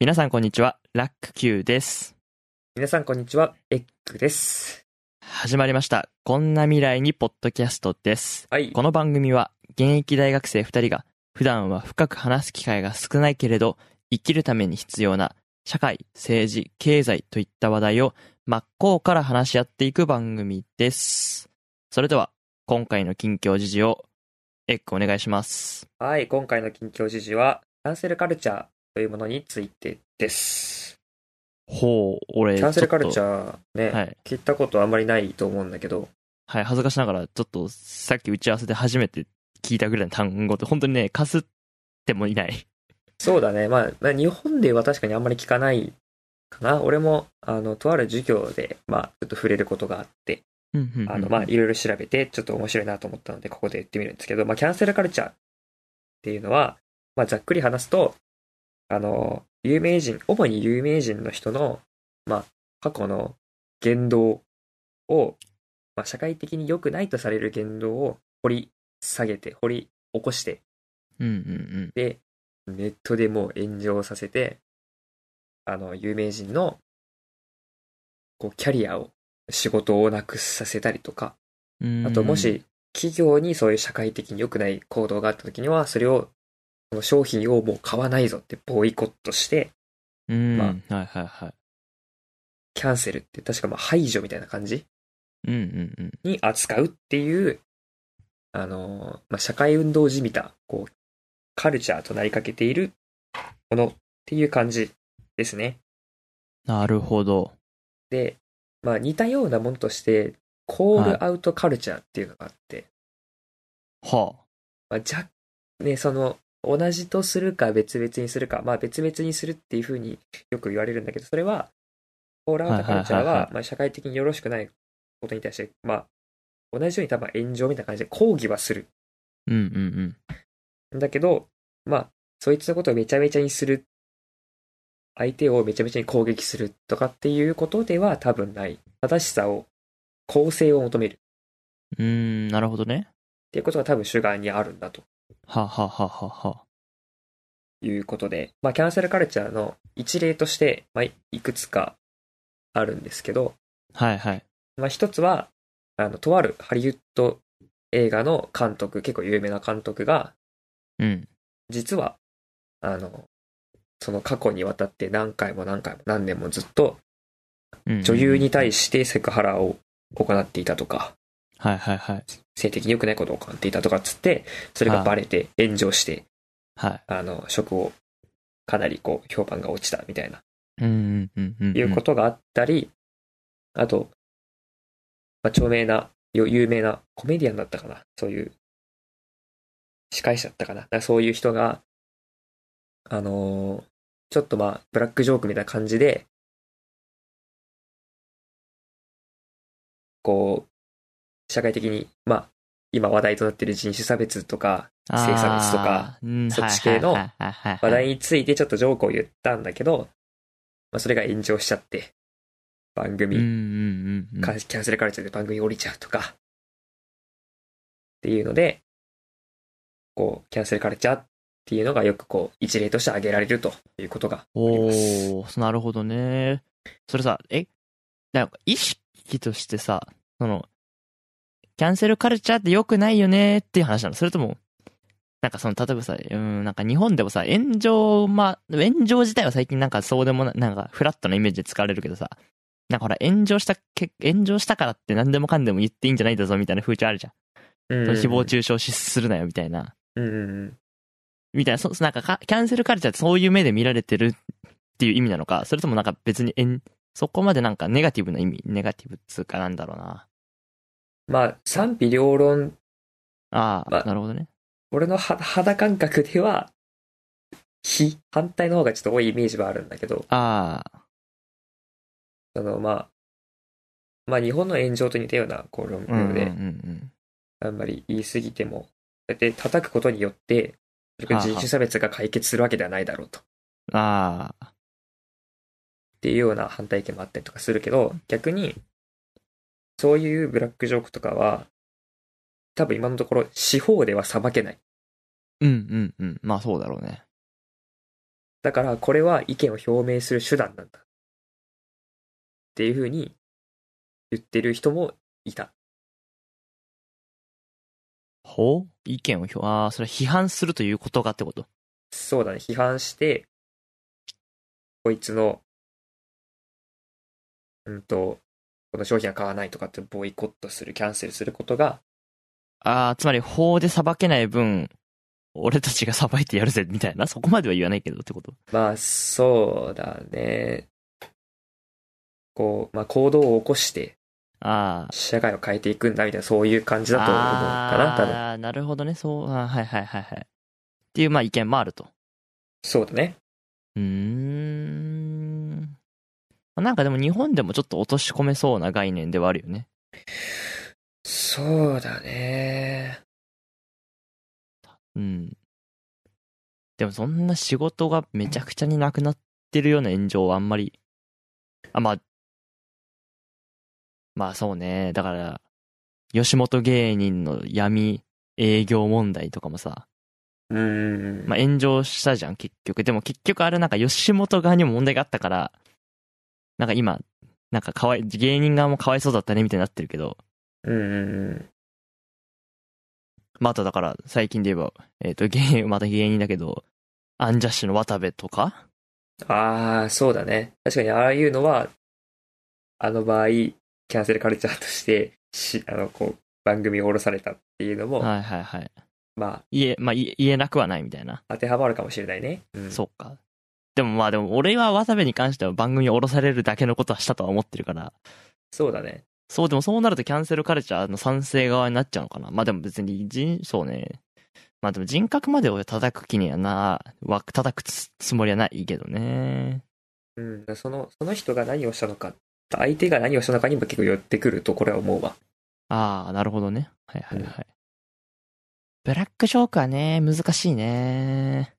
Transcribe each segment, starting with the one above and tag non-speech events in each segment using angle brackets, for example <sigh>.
皆さんこんにちは、ラック Q です。皆さんこんにちは、エッグです。始まりました。こんな未来にポッドキャストです。はい。この番組は現役大学生2人が普段は深く話す機会が少ないけれど生きるために必要な社会、政治、経済といった話題を真っ向から話し合っていく番組です。それでは今回の近況時事をエッグお願いします。はい、今回の近況時事は、キャンセルカルチャーというものについてです。ほう、俺キャンセルカルチー。ャーね、はい。聞いたことあんまりないと思うんだけど、はい、恥ずかしながら、ちょっとさっき打ち合わせで初めて聞いたぐらいの単語って、本当にね、かすってもいない。そうだね、まあ、まあ、日本では確かにあんまり聞かないかな。俺も、あの、とある授業で、まあ、ちょっと触れることがあって、あの、まあ、いろいろ調べて、ちょっと面白いなと思ったので、ここで言ってみるんですけど、まあ、キャンセルカルチャーっていうのは、まあ、ざっくり話すと、あの、有名人、主に有名人の人の、まあ、過去の言動を、まあ、社会的に良くないとされる言動を掘り下げて、掘り起こして、うんうんうん。で、ネットでもう炎上させて、あの、有名人の、こう、キャリアを、仕事をなくさせたりとか、うんあと、も、し、企業にそういう社会的に良くない行動があった時には、それを、その商品をもう買わないぞってボイコットして、うん、まはいはいはい。キャンセルって確かまあ排除みたいな感じうんうんうん。に扱うっていう、あの、まあ、社会運動じみた、こう、カルチャーとなりかけているものっていう感じですね。なるほど。で、まあ似たようなものとして、コールアウトカルチャーっていうのがあって、はまあ、じゃ、ね、その、同じとするか別々にするか、まあ別々にするっていうふうによく言われるんだけど、それは、コールアウトカルチャーはまあ社会的によろしくないことに対して、まあ、同じように多分炎上みたいな感じで抗議はする。あ。うんうんうん。んだけど、まあ、そいつのことをめちゃめちゃにする。相手をめちゃめちゃに攻撃するとかっていうことでは多分ない。正しさを、公正を求める。うーん、なるほどね。っていうことが多分主眼にあるんだとはあはあはあはあはあ。いうことで、まあ、キャンセルカルチャーの一例として、まあ、いくつかあるんですけど、はいはい。まあ、一つは、あの、とあるハリウッド映画の監督、結構有名な監督が、うん。実は、あの、その過去にわたって何回も何回も何年もずっと女優に対ししてセクハラを行っていたとか、はいはいはい。性的に良くないことを行っていたとかっつって、それがバレて炎上して、はい。あの、職をかなりこう、評判が落ちたみたいなうんうんうんうん。いうことがあったり、あと、まあ、著名な、よ有名なコメディアンだったかな、そういう、司会者だったかな、だからそういう人が、あのーちょっとまあ、ブラックジョークみたいな感じで、こう、社会的に、まあ、今話題となっている人種差別とか、性差別とか、そっち系の話題についてちょっとジョークを言ったんだけど、まあ、それが炎上しちゃって、番組、キャンセルカルチャーで番組降りちゃうとか、っていうので、こう、キャンセルカルチャーっていうのがよくこう、一例として挙げられるということがあります。おー、なるほどね。それさ、え、なんか意識としてさ、その、キャンセルカルチャーって良くないよねっていう話なのそれとも、なんかその、例えばさ、うん、なんか日本でもさ、炎上、まあ、炎上自体は最近なんかそうでもな、なんかフラットなイメージで使われるけどさ、なんかほら、炎上した、け炎上したからって何でもかんでも言っていいんじゃないんだぞみたいな風潮あるじゃん。うん誹謗中傷しするなよみたいな。うん。みたいな、そなんかかキャンセルカルチャーってそういう目で見られてるっていう意味なのか、それともなんか別にえん、そこまでなんかネガティブな意味、ネガティブっつうかなんだろうな。まあ、賛否両論、ああ、まあなるほどね。俺の肌肌感覚では、非、反対の方がちょっと多いイメージはあるんだけど、ああ、そのまあ、まあ日本の炎上と似たようなこう論うんうんうんうで、ん。あんまり言い過ぎても、だって叩くことによって、それが人種差別が解決するわけではないだろうと。ああ、っていうような反対意見もあったりとかするけど、逆に、そういうブラックジョークとかは、多分今のところ司法では裁けない。うんうんうん。まあそうだろうね。だからこれは意見を表明する手段なんだ。っていうふうに言ってる人もいた。ほう？意見を表、ああ、それ批判するということがってこと？そうだね。批判して、こいつの、うんと、この商品は買わないとかってボイコットする、キャンセルすることが。ああ、つまり法で裁けない分、俺たちが裁いてやるぜ、みたいな。そこまでは言わないけどってこと？まあ、そうだね。こう、まあ、行動を起こして、ああ。社会を変えていくんだみたいな、そういう感じだと思うかな、多分。ああ、なるほどね。そう、あはいはいはいはい。っていう、まあ意見もあると。そうだね。うーん。なんかでも日本でもちょっと落とし込めそうな概念ではあるよね。そうだね。うん。でもそんな仕事がめちゃくちゃになくなってるような炎上はあんまり、あ、まあ、まあそうね。だから、吉本芸人の闇営業問題とかもさ、うん。まあ炎上したじゃん、結局。でも結局あれなんか吉本側にも問題があったから、なんか今、なんかかわい、芸人側もかわいそうだったねみたいになってるけど。うんうんうん。まあ、あとだから、最近で言えば、えっ、ー、と、芸、また芸人だけど、アンジャッシュの渡部とか？ああ、そうだね。確かにああいうのは、あの場合、キャンセルカルチャーとして、し、あの、こう、番組を下ろされたっていうのも、はいはいはい。まあ、言え、まあ言えなくはないみたいな。当てはまるかもしれないね。うん、そっか。でもまあでも俺は渡部に関しては番組を下ろされるだけのことはしたとは思ってるから。そうだね。そう、でもそうなるとキャンセルカルチャーの賛成側になっちゃうのかな。まあでも別に人、そうね。まあでも人格までを叩く気にはな、わ、叩くつもりはないけどね。うん、その、その人が何をしたのか、相手が何をしたのかにも結構寄ってくると、これは思うわ。ああ、なるほどね。はいはいはい。うん、ブラックジョークはね、難しいね。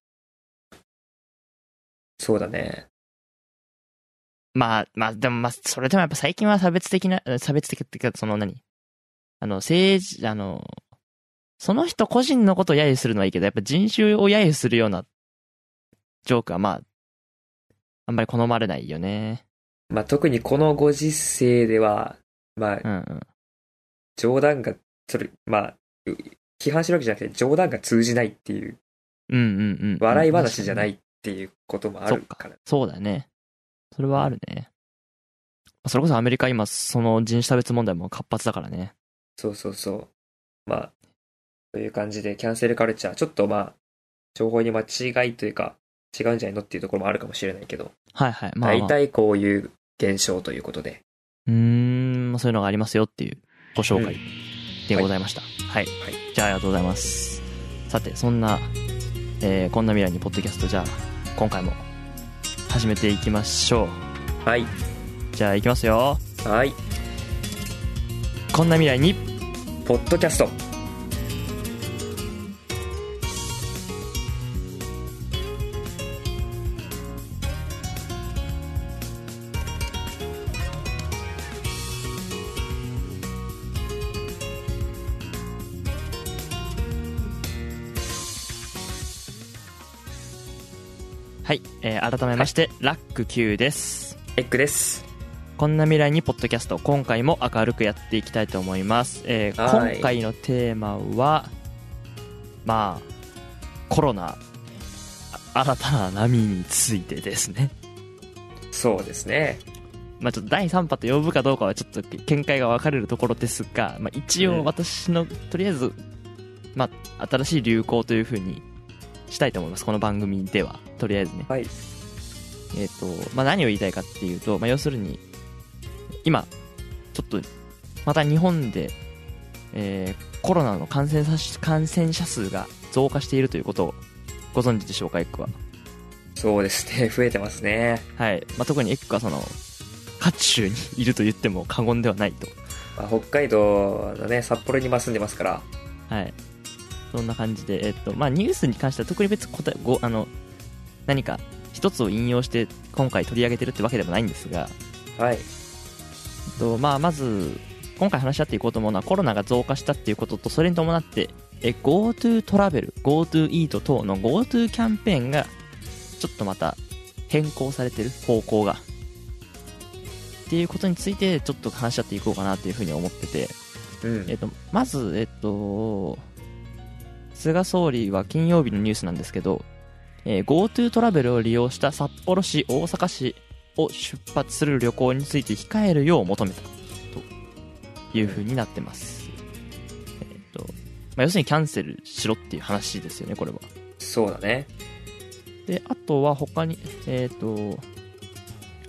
そうだね。まあ、まあ、でもまあ、それでもやっぱ最近は差別的な、差別的っていうか、その何？あの、政治、あの、その人個人のことを揶揄するのはいいけど、やっぱ人種を揶揄するようなジョークはまあ、あんまり好まれないよね。まあ特にこのご時世では、まあ、うんうん、冗談が、それ、まあ、批判してるわけじゃなくて、冗談が通じないっていう、うんうんうん。笑い話じゃないっていうこともあるから。そうだね。それはあるね。それこそアメリカ今、その人種差別問題も活発だからね。そうそうそう。まあ、という感じで、キャンセルカルチャー、ちょっとまあ、情報に間違いというか、違うんじゃないのっていうところもあるかもしれないけど。はいはい。まあ、まあ、大体こういう現象ということで。うーん、そういうのがありますよっていうご紹介でございました。うん、はい。はい。じゃあありがとうございます。さて、そんな、えー、こんな未来にポッドキャスト、じゃあ、今回も始めていきましょう。はい。じゃあいきますよ。はい。こんな未来に。ポッドキャストえー、改めまして、はい、ラック Q です。エッグです。こんな未来にポッドキャスト今回も明るくやっていきたいと思います、えー、今回のテーマはまあコロナ新たな波についてですね。そうですね。まあちょっと第3波と呼ぶかどうかはちょっと見解が分かれるところですが、まあ、一応私の、とりあえず、まあ、新しい流行というふうにしたいと思います。この番組では。とりあえずね。はい。えっ、ー、と、まあ、何を言いたいかっていうと、まあ、要するに、今、ちょっと、また日本で、えー、コロナの感染者感染者数が増加しているということをご存知でしょうか、エッグは。そうですね、<laughs> 増えてますね。はい。まあ、特にエッグはその、渦中にいると言っても過言ではないと。まあ、北海道のね、札幌に今住んでますから。はい。そんな感じで、えっと、まあ、ニュースに関しては特に別答え、ご、あの、何か一つを引用して今回取り上げてるってわけでもないんですが、はい。と、まあ、まず、今回話し合っていこうと思うのはコロナが増加したっていうことと、それに伴って、え、GoTo トラベル、GoTo イート等の GoTo キャンペーンが、ちょっとまた変更されてる方向が。っていうことについて、ちょっと話し合っていこうかなっていうふうに思ってて、うん。えっと、まず、えっと、菅総理は金曜日のニュースなんですけど、えー、GoTo トラベルを利用した札幌市、大阪市を出発する旅行について控えるよう求めたという風になってます。えっ、と、まあ、要するにキャンセルしろっていう話ですよね、これは。そうだね。で、あとは他に、えっ、と、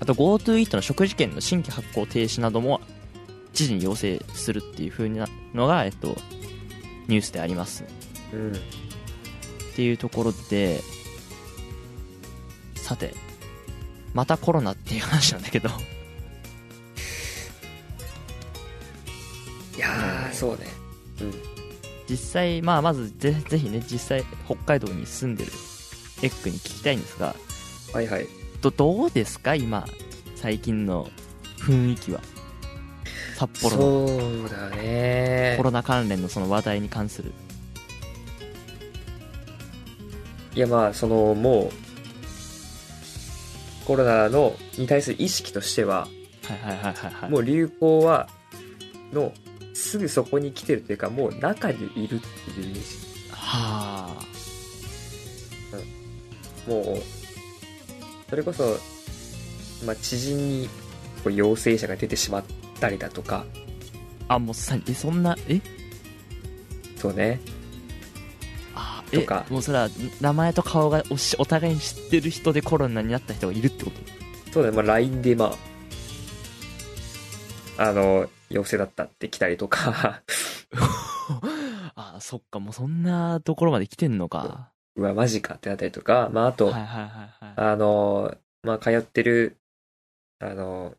あと GoTo イートの食事券の新規発行停止なども知事に要請するっていう風なのが、えっと、ニュースであります。うん。っていうところで、さて、またコロナっていう話なんだけどいやー、そうね。うん。実際、まあ、まずぜ、ぜひね、実際、北海道に住んでるエッグに聞きたいんですが、はいはい。ど、どうですか？今、最近の雰囲気は。札幌の。そうだね。コロナ関連のその話題に関する。いや、まあ、その、もう、コロナのに対する意識としては、はいはいはいはい、はい、もう流行は、の、すぐそこに来てるというか、もう中にいるっていうイメージ。はあ。うん。もう、それこそ、まあ、知人にこう陽性者が出てしまったりだとか。あ、もうさ、え、そんな、え？そうね。とか。もうそれは名前と顔がおしお互いに知ってる人でコロナになった人がいるってこと？そうだね、まあ、LINE でまああの陽性だったって来たりとか。<laughs> ああそっか。もうそんなところまで来てんのか。うわマジかってなったりとか。まああと、はいはいはいはい、あのまあ通ってるあの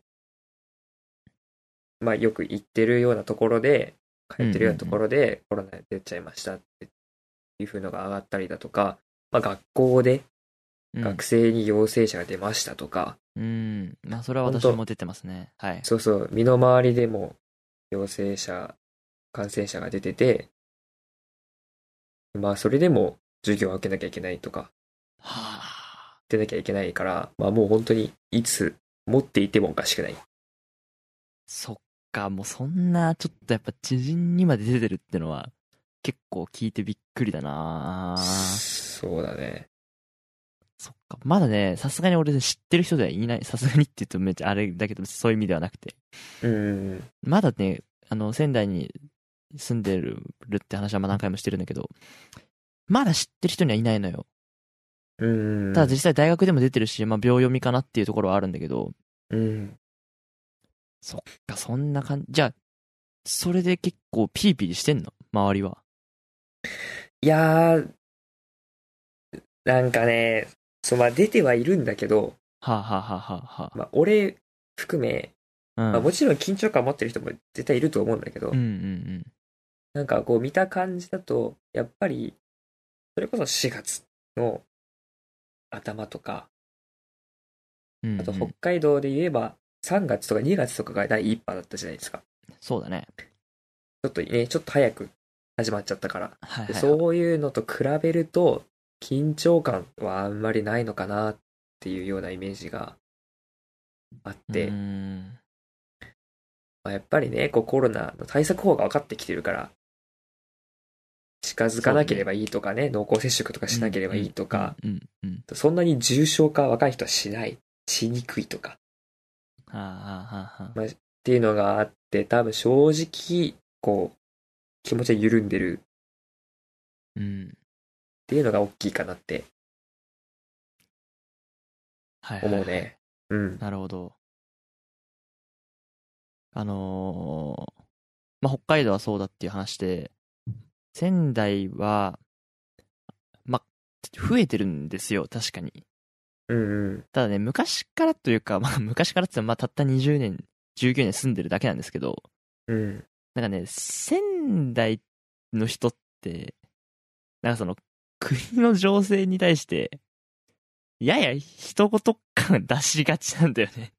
まあよく行ってるようなところで通ってるようなところでコロナ出ちゃいましたっていう風のが上がったりだとか、まあ、学校で学生に陽性者が出ましたとか、うん、まあそれは私も出てますね。はい。そうそう、身の回りでも陽性者、感染者が出てて、まあそれでも授業を受けなきゃいけないとか、はあ、出なきゃいけないから、まあもう本当にいつ持っていてもおかしくない。そっか、もうそんなちょっとやっぱ知人にまで出てるってのは、結構聞いてびっくりだなそうだね。そっか。まだね、さすがに俺知ってる人ではいない。さすがにって言うとめっちゃあれだけど、そういう意味ではなくて。うん。まだね、あの、仙台に住んでるって話はまあ何回もしてるんだけど、まだ知ってる人にはいないのよ。うん。ただ実際大学でも出てるし、まあ秒読みかなっていうところはあるんだけど。うん。そっか、そんな感じ。じゃあ、それで結構ピリピリしてんの？周りは。いやー、なんかね、そう、まあ出てはいるんだけど、はあ、はあはははまあ俺含め、うん、まあもちろん緊張感持ってる人も絶対いると思うんだけど、うんうんうん、なんかこう見た感じだと、やっぱり、それこそ4月の頭とか、うんうん、あと北海道で言えば3月とか2月とかが第1波だったじゃないですか。そうだね。ちょっとね、ちょっと早く始まっちゃったから。はいはい。はい、そういうのと比べると、緊張感はあんまりないのかなっていうようなイメージがあって、まあ、やっぱりね、こうコロナの対策法が分かってきてるから、近づかなければいいとかね、ね。濃厚接触とかしなければいいとか、そんなに重症化若い人はしない、しにくいとか、まあ、っていうのがあって、多分正直、こう、気持ちは緩んでる。うん。っていうのが大きいかなって。はい、思うね。うん。なるほど。あのー、まあ、北海道はそうだっていう話で、仙台は、ま、増えてるんですよ、確かに。うんうん。ただね、昔からというか、まあ、昔からってまあ、たった20年、19年住んでるだけなんですけど、うん。なんかね、仙台の人って、なんかその、国の情勢に対して、やや一言感出しがちなんだよね。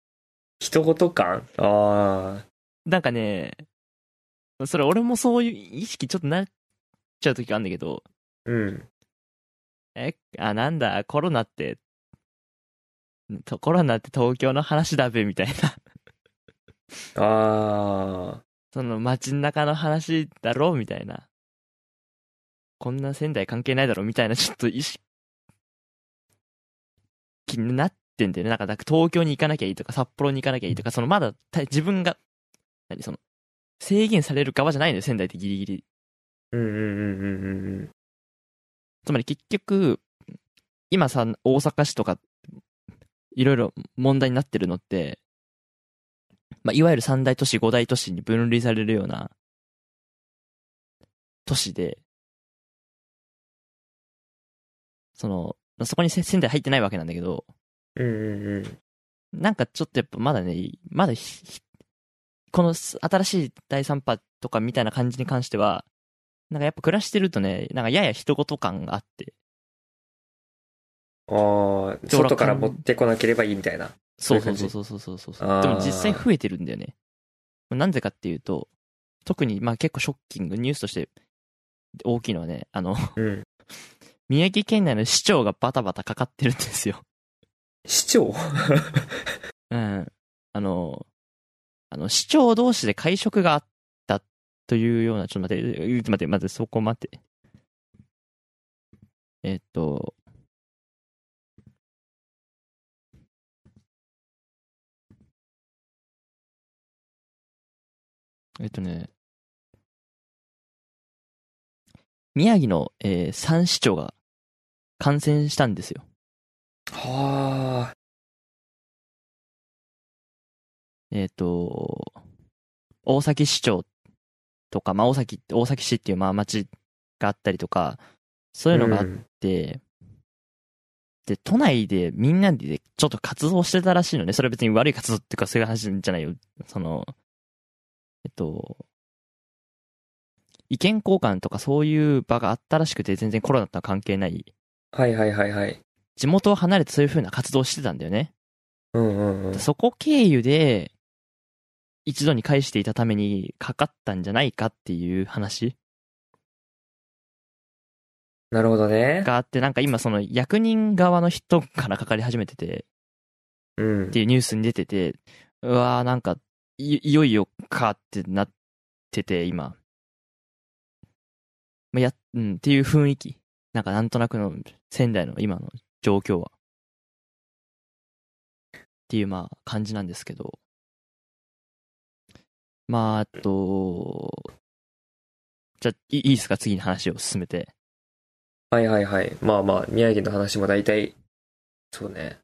一言感？ああ。なんかね、それ俺もそういう意識ちょっとなっちゃう時があるんだけど、うん。え、あ、なんだ、コロナって、コロナって東京の話だべ、みたいな。ああ。その街中の話だろ、みたいな。こんな仙台関係ないだろ、みたいな、ちょっと意識になってんだよね。なんか、か東京に行かなきゃいいとか、札幌に行かなきゃいいとか、そのまだ、自分が、何その、制限される側じゃないのよ、仙台ってギリギリ。うんうんうんうんうん。つまり結局、今さ、大阪市とか、いろいろ問題になってるのって、まあ、いわゆる三大都市、五大都市に分類されるような都市で、その、そこに仙台入ってないわけなんだけど、うんうんうん。なんかちょっとやっぱまだね、まだこの新しい第3波とかみたいな感じに関しては、なんかやっぱ暮らしてるとね、なんかやや人事感があって。ああ、外から持ってこなければいいみたいな。そうそうそうそうそうそうでも実際増えてるんだよね。なんでかっていうと、特にまあ結構ショッキング、ニュースとして大きいのはね、あの、うん、<laughs> 宮城県内の市長がバタバタかかってるんですよ。市長？<laughs> うん。あの、あの、市長同士で会食があったというような、ちょっと待って、待って、待って、そこ待って。えっと、えっとね、宮城の、えー、三市長が感染したんですよ。はあ。えっ、ー、と、大崎市長とか、まあ、大崎、大崎市っていうまあ町があったりとか、そういうのがあって、うん、で、都内でみんなでちょっと活動してたらしいのね。それは別に悪い活動っていうかそういう話じゃないよ。その、えっと、意見交換とかそういう場があったらしくて全然コロナとは関係ない。はいはいはいはい。地元を離れてそういう風な活動をしてたんだよね。うんうんうん。そこ経由で、一度に返していたためにかかったんじゃないかっていう話なるほどね。があって、なんか今その役人側の人からかかり始めてて、うん。っていうニュースに出てて、うわーなんかい、よいよかってなってて、今。まあ、や、うん、っていう雰囲気。なんかなんとなくの仙台の今の状況は。っていうまあ感じなんですけど。まあ、あと、じゃあ、いいですか？次の話を進めて。はいはいはい。まあまあ、宮城の話も大体、そうね。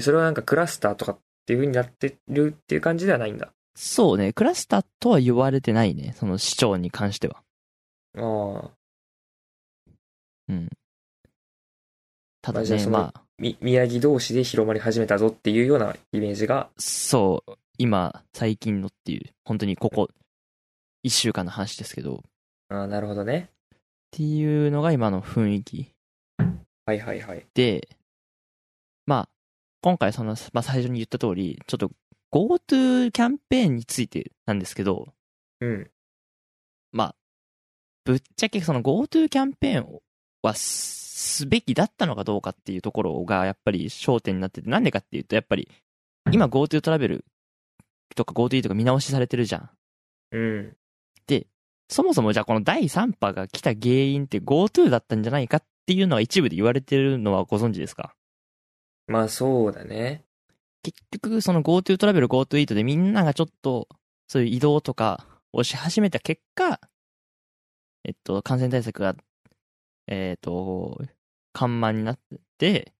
それはなんかクラスターとかっていう風になってるっていう感じではないんだ。そうね。クラスターとは言われてないね。その市長に関しては。ああ。うん。ただね、まあ。宮城同士で広まり始めたぞっていうようなイメージが。そう。今、最近のっていう、本当にここ、一週間の話ですけど。ああ、なるほどね。っていうのが今の雰囲気。はいはいはい。で、まあ、今回その、まあ最初に言った通り、ちょっと GoTo キャンペーンについてなんですけど、うん。まあ、ぶっちゃけその GoTo キャンペーンはすべきだったのかどうかっていうところがやっぱり焦点になってて、なんでかっていうと、やっぱり、今 GoTo トラベルとか GoTo とか見直しされてるじゃん。うん。で、そもそもじゃあこの第3波が来た原因って GoTo だったんじゃないかっていうのは一部で言われてるのはご存知ですか？まあそうだね。結局その GoTo トラベル GoTo イートでみんながちょっとそういう移動とかをし始めた結果、えっと、感染対策が、えっと、緩慢になって、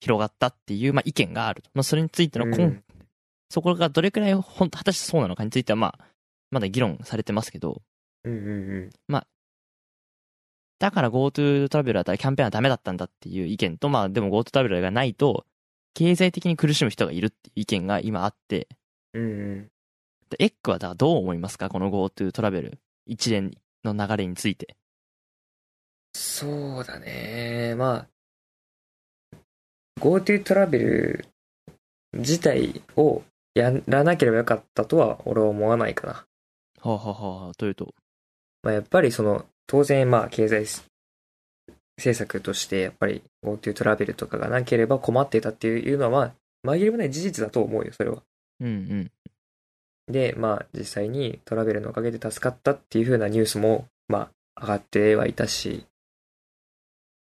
広がったっていう、まあ、意見があると。まあ、それについての根、うん、そこがどれくらいほん、果たしてそうなのかについては、まあ、まだ議論されてますけど、うんうんうん。まあ、だから GoTo トラベルだったらキャンペーンはダメだったんだっていう意見と、まあでも GoTo トラベルがないと、経済的に苦しむ人がいるっていう意見が今あって、うんうん。で、エッグはだどう思いますか？この GoTo トラベル一連の流れについて。そうだね。まあ、GoTo トラベル自体をやらなければよかったとは俺は思わないかな。はあ、はあはあ、というと？まあ、やっぱりその、当然まあ経済政策としてやっぱり GoTo トラベルとかがなければ困ってたっていうのは、紛れもない事実だと思うよ、それは。うんうん。で、まあ実際にトラベルのおかげで助かったっていう風なニュースも、まあ上がってはいたし、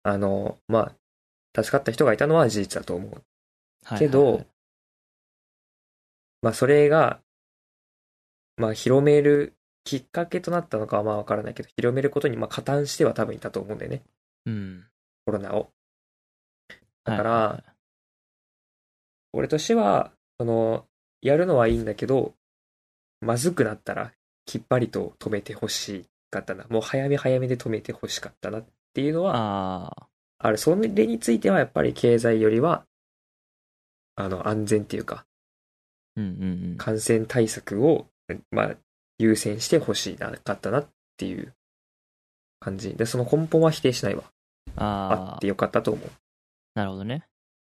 あの、まあ、助かった人がいたのは事実だと思う。けど、はいはいはい、まあそれが、まあ広めるきっかけとなったのかはまあわからないけど、広めることにまあ加担しては多分いたと思うんだよね。うん。コロナを。だから、俺としては、その、やるのはいいんだけど、まずくなったら、きっぱりと止めてほしかったな。もう早め早めで止めてほしかったなっていうのは、ある。それについてはやっぱり経済よりは、あの、安全っていうか、うんうんうん、感染対策を、まあ、優先してほしいなかったなっていう感じ。で、その根本は否定しないわ。ああってよかったと思う。なるほどね。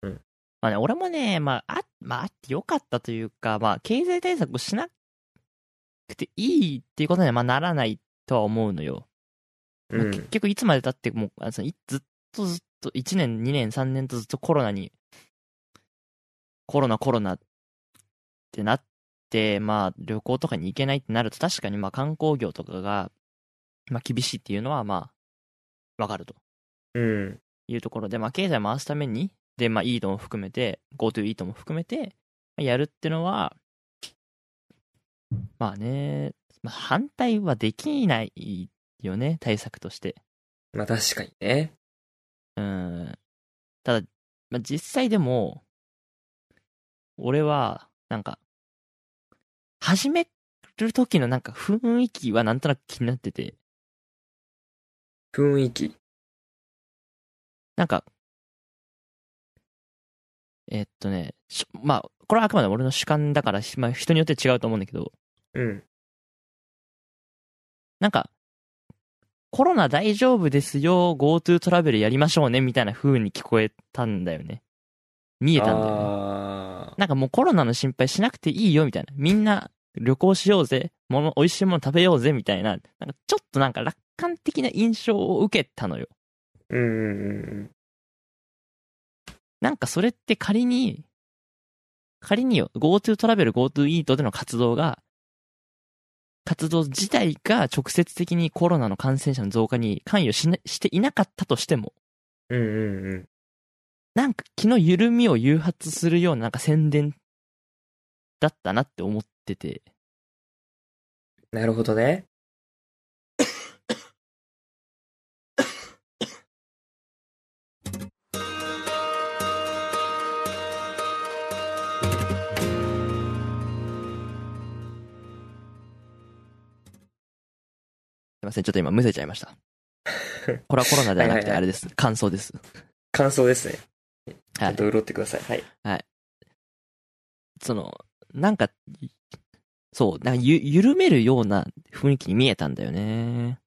うん。まあね、俺もね、まあ、あ、まあ、あってよかったというか、まあ、経済対策をしなくていいっていうことには、まあ、ならないとは思うのよ。まあ、結局、いつまで経っても、あのずっとずっと、1年、2年、3年とずっとコロナに、コロナ、コロナってなって、まあ、旅行とかに行けないってなると、確かに、まあ、観光業とかが、まあ、厳しいっていうのは、まあ、わかると。うん。いうところで、まあ、経済回すために、で、まあ、イートも含めて、GoTo イートも含めて、やるってのは、まあね、まあ、反対はできないよね、対策として。まあ確かにね。うん。ただ、まあ、実際でも、俺は、なんか、始める時のなんか雰囲気はなんとなく気になってて。雰囲気なんか、えっとね、まあ、これはあくまで俺の主観だから、まあ、人によって違うと思うんだけど、うん。なんか、コロナ大丈夫ですよ、GoTo トラベルやりましょうね、みたいな風に聞こえたんだよね。見えたんだよね。なんかもうコロナの心配しなくていいよ、みたいな。みんな旅行しようぜ、もの、美味しいもの食べようぜ、みたいな。なんかちょっとなんか楽観的な印象を受けたのよ。うん。なんかそれって仮に、仮によ、GoTo トラベル、GoTo イートでの活動が、活動自体が直接的にコロナの感染者の増加に関与ししていなかったとしても、うんうんうん。なんか気の緩みを誘発するようななんか宣伝だったなって思ってて。なるほどね。いません、ちょっと今むせちゃいました。<laughs> これはコロナではなくてあれです。感想です。感想ですね。ちゃんと潤ってください。はい。はい。その、なんか、そう、なんかゆ、緩めるような雰囲気に見えたんだよね。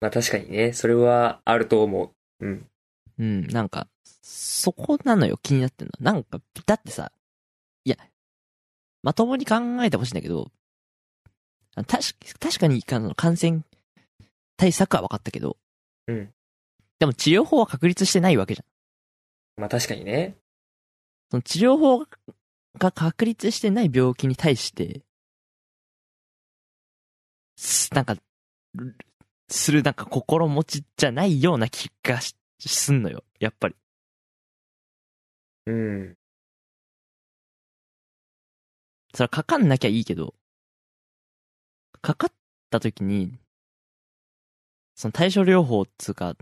まあ確かにね、それはあると思う。うん。うん、なんか、そこなのよ、気になってんの。なんか、だってさ、いや、まともに考えてほしいんだけど、確確かに感染対策は分かったけど、うん。でも治療法は確立してないわけじゃん。まあ確かにね。その治療法が確立してない病気に対して、なんか、するなんか心持ちじゃないような気がすんのよ、やっぱり。うん。それはかかんなきゃいいけど、かかった時に、その対症療法っつうか、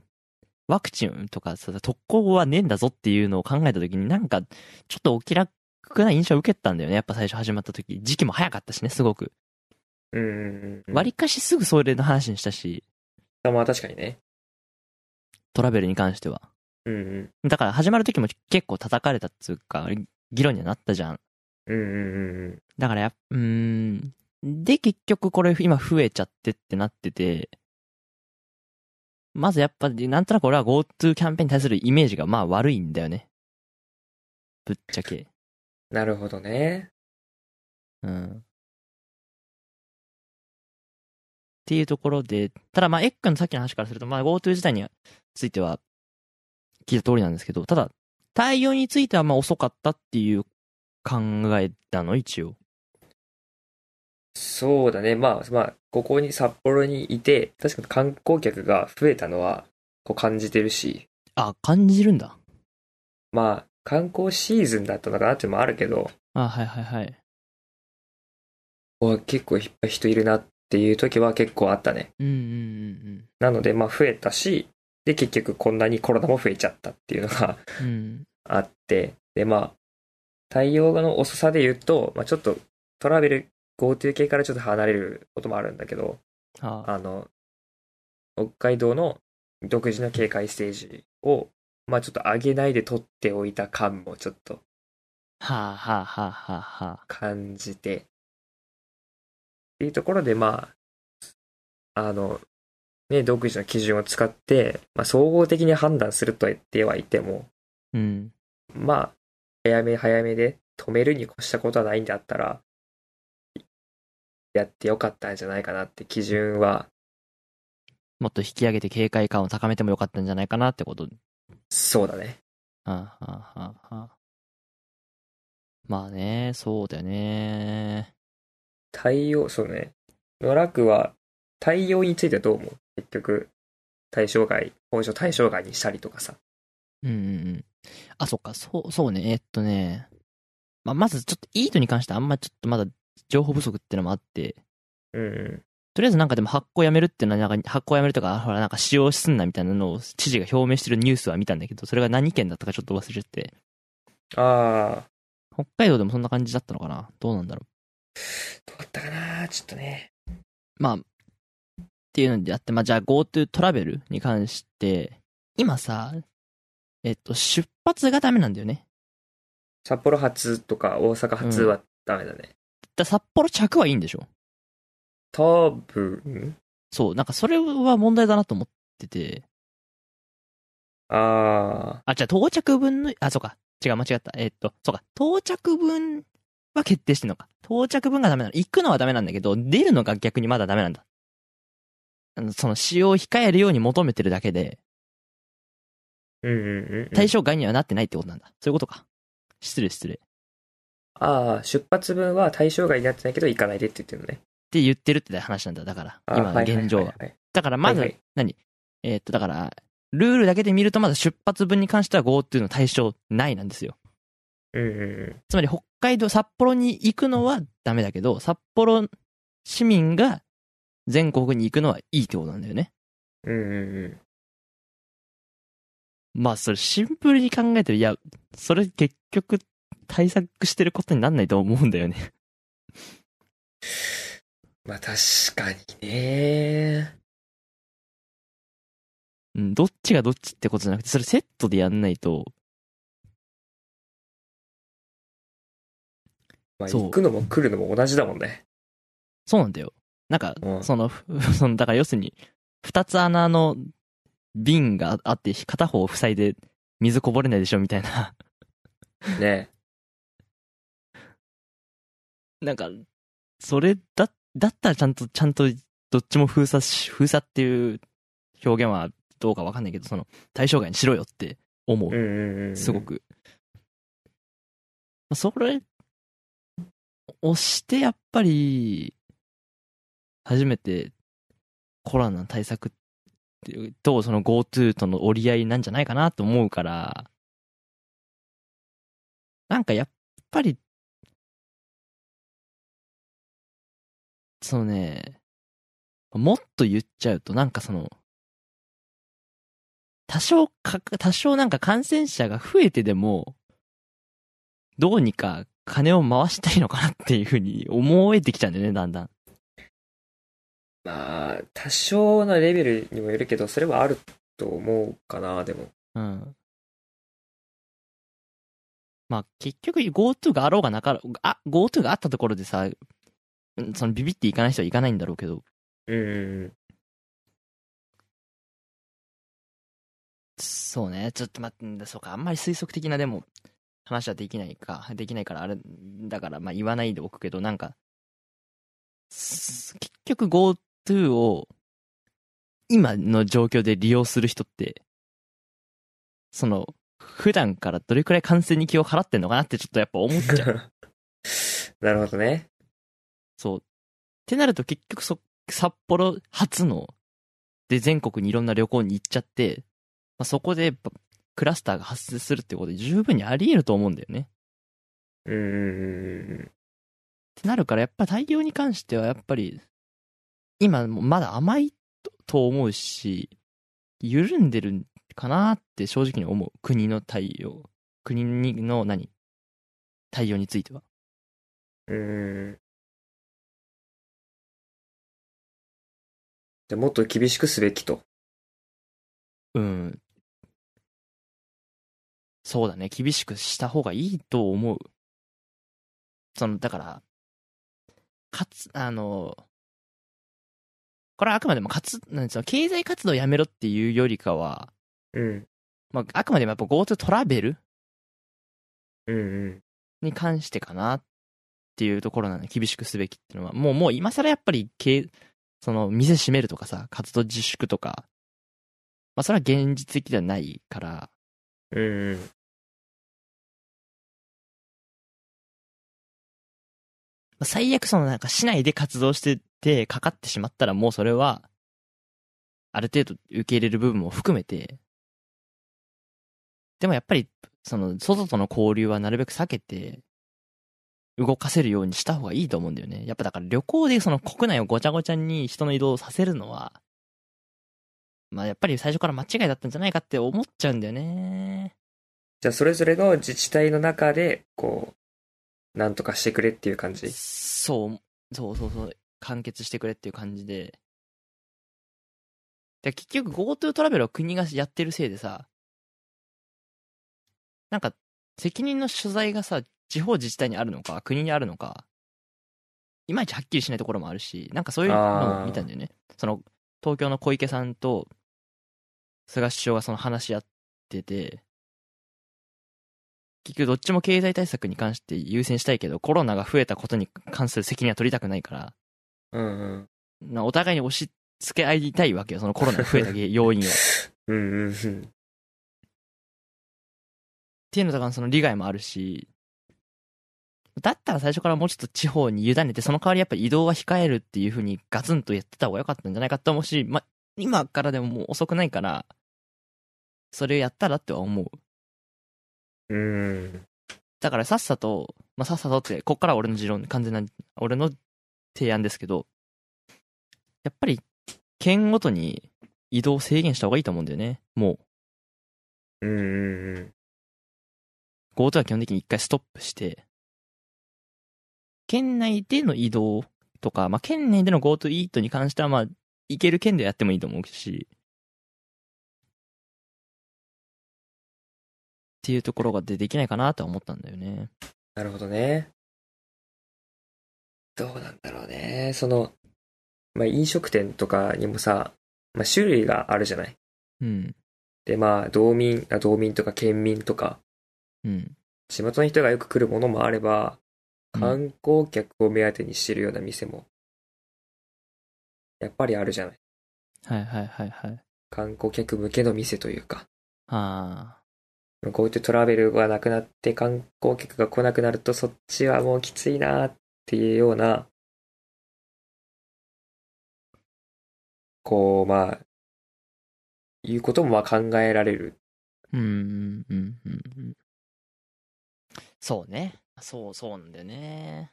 ワクチンとかさ、特攻はねえんだぞっていうのを考えた時になんか、ちょっとお気楽な印象を受けたんだよね。やっぱ最初始まった時。時期も早かったしね、すごく。うん。割かしすぐそれの話にしたし。あ、まあ確かにね。トラベルに関しては。うんうん。だから始まる時も結構叩かれたっつうか、議論にはなったじゃん。うんうんうんうん。だからやうん、で、結局これ今増えちゃってってなってて、まずやっぱ、なんとなく俺は GoTo キャンペーンに対するイメージがまあ悪いんだよね。ぶっちゃけ。なるほどね。うん。っていうところで、ただまあ、エックのさっきの話からすると、まあ GoTo 自体については聞いた通りなんですけど、ただ、対応についてはまあ遅かったっていう考えたの、一応。そうだね。まあ、まあ、ここに札幌にいて、確かに観光客が増えたのは、こう感じてるし。あ、感じるんだ。まあ、観光シーズンだったのかなっていうのもあるけど。あ、はいはいはい。結構いっぱい人いるなっていう時は結構あったね。うんうんうんうん。なので、まあ増えたし、で、結局こんなにコロナも増えちゃったっていうのがあって、で、まあ、対応の遅さで言うと、まあちょっとトラベル GoTo 系からちょっと離れることもあるんだけど、ああ。の、北海道の独自の警戒ステージを、まあちょっと上げないで取っておいた感もちょっと、はあはあはあはあはあ。感じて、っていうところで、まあ、あの、ね、独自の基準を使って、まあ、総合的に判断すると言ってはいても、うん、まあ、早め早めで止めるに越したことはないんだったら、やってよかったんじゃないかなって基準は。もっと引き上げて警戒感を高めてもよかったんじゃないかなってことそうだね。はあ、はあはあはあ、まあね、そうだよね。対応、そうね。野良区は対応についてはどう思う？結局、対象外、法上対象外にしたりとかさ。うんうんうん。あ、そっか、そう、そうね、えっとね。まあ、まずちょっとイートに関してあんまちょっとまだ情報不足ってのもあって、うん、とりあえずなんかでも発行やめるっていうのは、なんか発行やめるとか、ほらなんか使用すんなみたいなのを知事が表明してるニュースは見たんだけど、それが何県だったかちょっと忘れちゃって。ああ。北海道でもそんな感じだったのかな？どうなんだろう？どうだったかな？ちょっとね。まあ、っていうのであって、まあじゃあ GoTo トラベルに関して、今さ、えっと、出発がダメなんだよね。札幌発とか大阪発はダメだね。だ札幌着はいいんでしょ？多分そう、なんかそれは問題だなと思ってて。ああ。あ、じゃあ到着分の、あ、そうか。違う、間違った。えー、っと、そうか。到着分は決定してんのか。到着分がダメなの。行くのはダメなんだけど、出るのが逆にまだダメなんだ。あの、その使用を控えるように求めてるだけで、うんうんうん、対象外にはなってないってことなんだ。そういうことか。失礼失礼。ああ、出発分は対象外になってないけど行かないでって言ってるのね。って言ってるって話なんだ、だから。今の現状は。だからまず、はいはい、何？えー、っと、だから、ルールだけで見るとまだ出発分に関しては GoTo の対象ないなんですよ。うんうんうん。つまり北海道、札幌に行くのはダメだけど、札幌市民が全国に行くのはいいってことなんだよね。うんうんうん。まあ、それシンプルに考えてる。いや、それ結局対策してることになんないと思うんだよね <laughs> まあ確かにね。うん、どっちがどっちってことじゃなくて、それセットでやんないと。まあ行くのも来るのも同じだもんね。そうなんだよ。なんか、うん、その、<laughs> その、だから要するに、二つ穴の瓶があって、片方塞いで水こぼれないでしょみたいなねなんか、それだ、だったらちゃんと、ちゃんと、どっちも封鎖し、封鎖っていう表現はどうかわかんないけど、その、対象外にしろよって思う。すごく。それ、押してやっぱり、初めてコロナの対策と、その GoTo との折り合いなんじゃないかなと思うから、なんかやっぱり、そのね、もっと言っちゃうと、なんかその、多少か、多少なんか感染者が増えてでも、どうにか金を回したいのかなっていうふうに思えてきちゃうんだよね、だんだん。まあ、多少のレベルにもよるけど、それはあると思うかな、でも。うん。まあ、結局 GoTo があろうがなかろう、あ、GoTo があったところでさ、そのビビっていかない人はいかないんだろうけど。うん。そうね、ちょっと待ってんだ、そうか、あんまり推測的なでも話はできないか、できないからあれ、だからまあ言わないでおくけど、なんか、結局 Go GoTo を今の状況で利用する人って、その、普段からどれくらい感染に気を払ってんのかなってちょっとやっぱ思っちゃう。<laughs> なるほどね。そう。ってなると結局そ、札幌初の、で全国にいろんな旅行に行っちゃって、まあ、そこでクラスターが発生するってことで十分にあり得ると思うんだよね。うん。ってなるからやっぱ対応に関してはやっぱり、今まだ甘いと思うし、緩んでるかなって正直に思う。国の対応。国の何？対応については。うん。じゃもっと厳しくすべきと。うん。そうだね。厳しくした方がいいと思う。その、だから、かつ、あの、これはあくまでもかつ、なんですよ、経済活動をやめろっていうよりかは、うん。まあ、あくまでもやっぱ GoTo トラベルうんうん。に関してかなっていうところなので、厳しくすべきっていうのは、もう、もう今更やっぱり、その、店閉めるとかさ、活動自粛とか、まあ、それは現実的ではないから、うんうん。最悪そのなんか市内で活動しててかかってしまったらもうそれは、ある程度受け入れる部分も含めて、でもやっぱり、その、外との交流はなるべく避けて、動かせるようにした方がいいと思うんだよね。やっぱだから旅行でその国内をごちゃごちゃに人の移動させるのは、まあやっぱり最初から間違いだったんじゃないかって思っちゃうんだよね。じゃあそれぞれの自治体の中で、こう、なんとかしてくれっていう感じ？そう、そうそうそう。完結してくれっていう感じで。で結局 GoTo トラベルを国がやってるせいでさ、なんか責任の所在がさ、地方自治体にあるのか、国にあるのか、いまいちはっきりしないところもあるし、なんかそういうのを見たんだよね。その、東京の小池さんと、菅首相がその話し合ってて、結局どっちも経済対策に関して優先したいけど、コロナが増えたことに関する責任は取りたくないから、うんうん。お互いに押し付け合いたいわけよ、そのコロナが増えた要因を。<laughs> うんうんうん。っていうのとかその利害もあるし、だったら最初からもうちょっと地方に委ねて、その代わりやっぱり移動は控えるっていうふうにガツンとやってた方が良かったんじゃないかと思うし、ま、今からでももう遅くないから、それをやったらっては思う。うん。だからさっさと、まあ、さっさとって、こっから俺の持論、完全な、俺の提案ですけど、やっぱり、県ごとに移動制限した方がいいと思うんだよね、もう。うんうんうん。GoTo は基本的に一回ストップして、県内での移動とか、まあ、県内での GoTo イートに関しては、まあ、行ける県でやってもいいと思うし、っていうところがでできないかなとは思ったんだよね。なるほどね。どうなんだろうね。その、まあ、飲食店とかにもさ、まあ、種類があるじゃない。うん。で、まあ、道民、あ道民とか県民とか、うん。地元の人がよく来るものもあれば、観光客を目当てにしてるような店も、やっぱりあるじゃない。はいはいはいはい。観光客向けの店というか。はあ。こうやってトラベルがなくなって観光客が来なくなるとそっちはもうきついなっっていうような、こう、まあ、いうこともまあ考えられる。うん、うん、うん、うん。そうね。そう、そうなんだよね。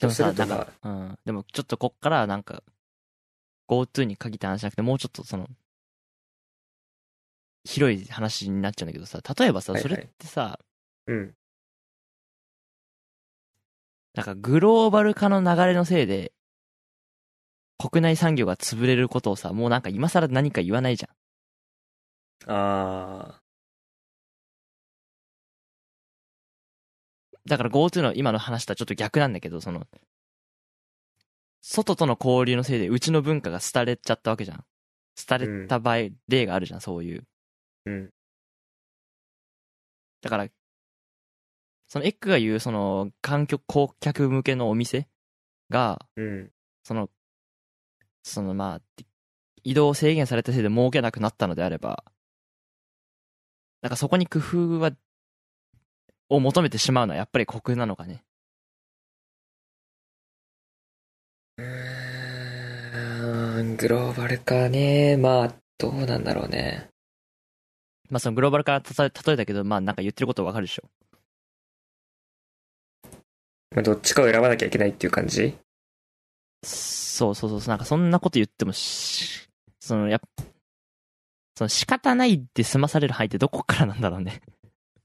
でもさ、なんか、うん。でもちょっとこっからなんか、GoTo に限った話じゃなくて、もうちょっとその、広い話になっちゃうんだけどさ、例えばさ、はいはい、それってさ、うん。なんかグローバル化の流れのせいで、国内産業が潰れることをさ、もうなんか今更何か言わないじゃん。ああ。だから GoTo の今の話とはちょっと逆なんだけど、その、外との交流のせいでうちの文化が廃れちゃったわけじゃん。廃れた場合、うん、例があるじゃん、そういう。うん。だから、そのエッグが言う、その、観光客向けのお店が、うん。その、そのまあ、移動制限されたせいで儲けなくなったのであれば、なんかそこに工夫は、を求めてしまうのはやっぱり酷なのかね。うーん、グローバル化ね。まあ、どうなんだろうね。まあそのグローバル化例えたけど、まあなんか言ってることわかるでしょ。まあどっちかを選ばなきゃいけないっていう感じ？そうそうそう、なんかそんなこと言ってもし、そのやその仕方ないで済まされる範囲ってどこからなんだろうね。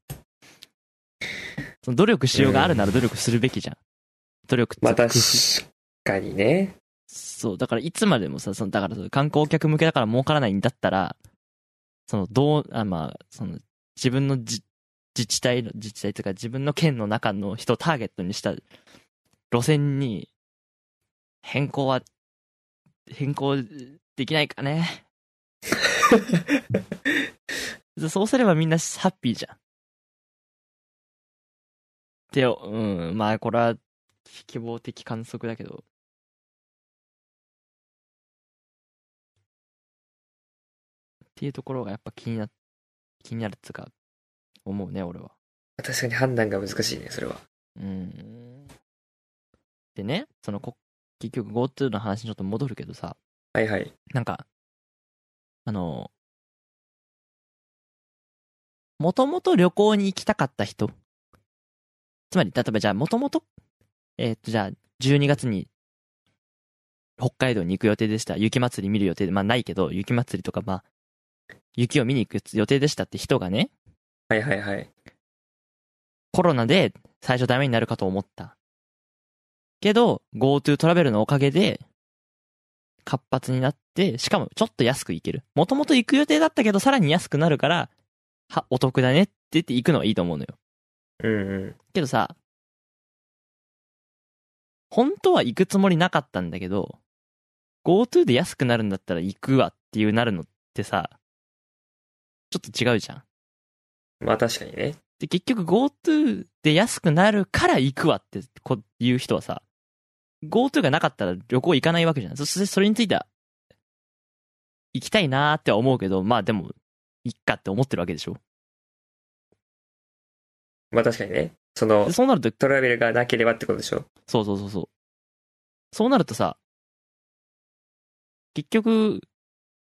<laughs> その努力しようがあるなら努力するべきじゃん。努力って。まあ確かにね。そう、だからいつまでもさ、その、だから観光客向けだから儲からないんだったら、その、どう、あまあ、その、自分の自治体の、自治体というか自分の県の中の人をターゲットにした路線に変更は、変更できないかね。<laughs> そうすればみんなハッピーじゃん。で、うん、まあこれは希望的観測だけど。っていうところがやっぱ気にな、気になるっつうか、思うね、俺は。確かに判断が難しいね、それは。うん。でね、そのこ、結局 GoTo の話にちょっと戻るけどさ。はいはい。なんか、あの、もともと旅行に行きたかった人。つまり、例えばじゃあ、もともと、えー、っと、じゃあ、12月に、北海道に行く予定でした。雪祭り見る予定で、まあないけど、雪祭りとか、まあ、雪を見に行く予定でしたって人がね。はいはいはい。コロナで最初ダメになるかと思った。けど、GoTo トラベルのおかげで、活発になって、しかもちょっと安く行ける。もともと行く予定だったけど、さらに安くなるから、は、お得だねって言って行くのはいいと思うのよ。うんうん。けどさ、本当は行くつもりなかったんだけど、GoTo で安くなるんだったら行くわっていうなるのってさ、ちょっと違うじゃん。まあ確かにね。で、結局 GoTo で安くなるから行くわってこ言う人はさ、GoTo がなかったら旅行行かないわけじゃん。そしてそれについては、行きたいなーって思うけど、まあでも、いっかって思ってるわけでしょ。まあ確かにね。その、そうなると、トラベルがなければってことでしょ。そうそうそうそう。そうなるとさ、結局、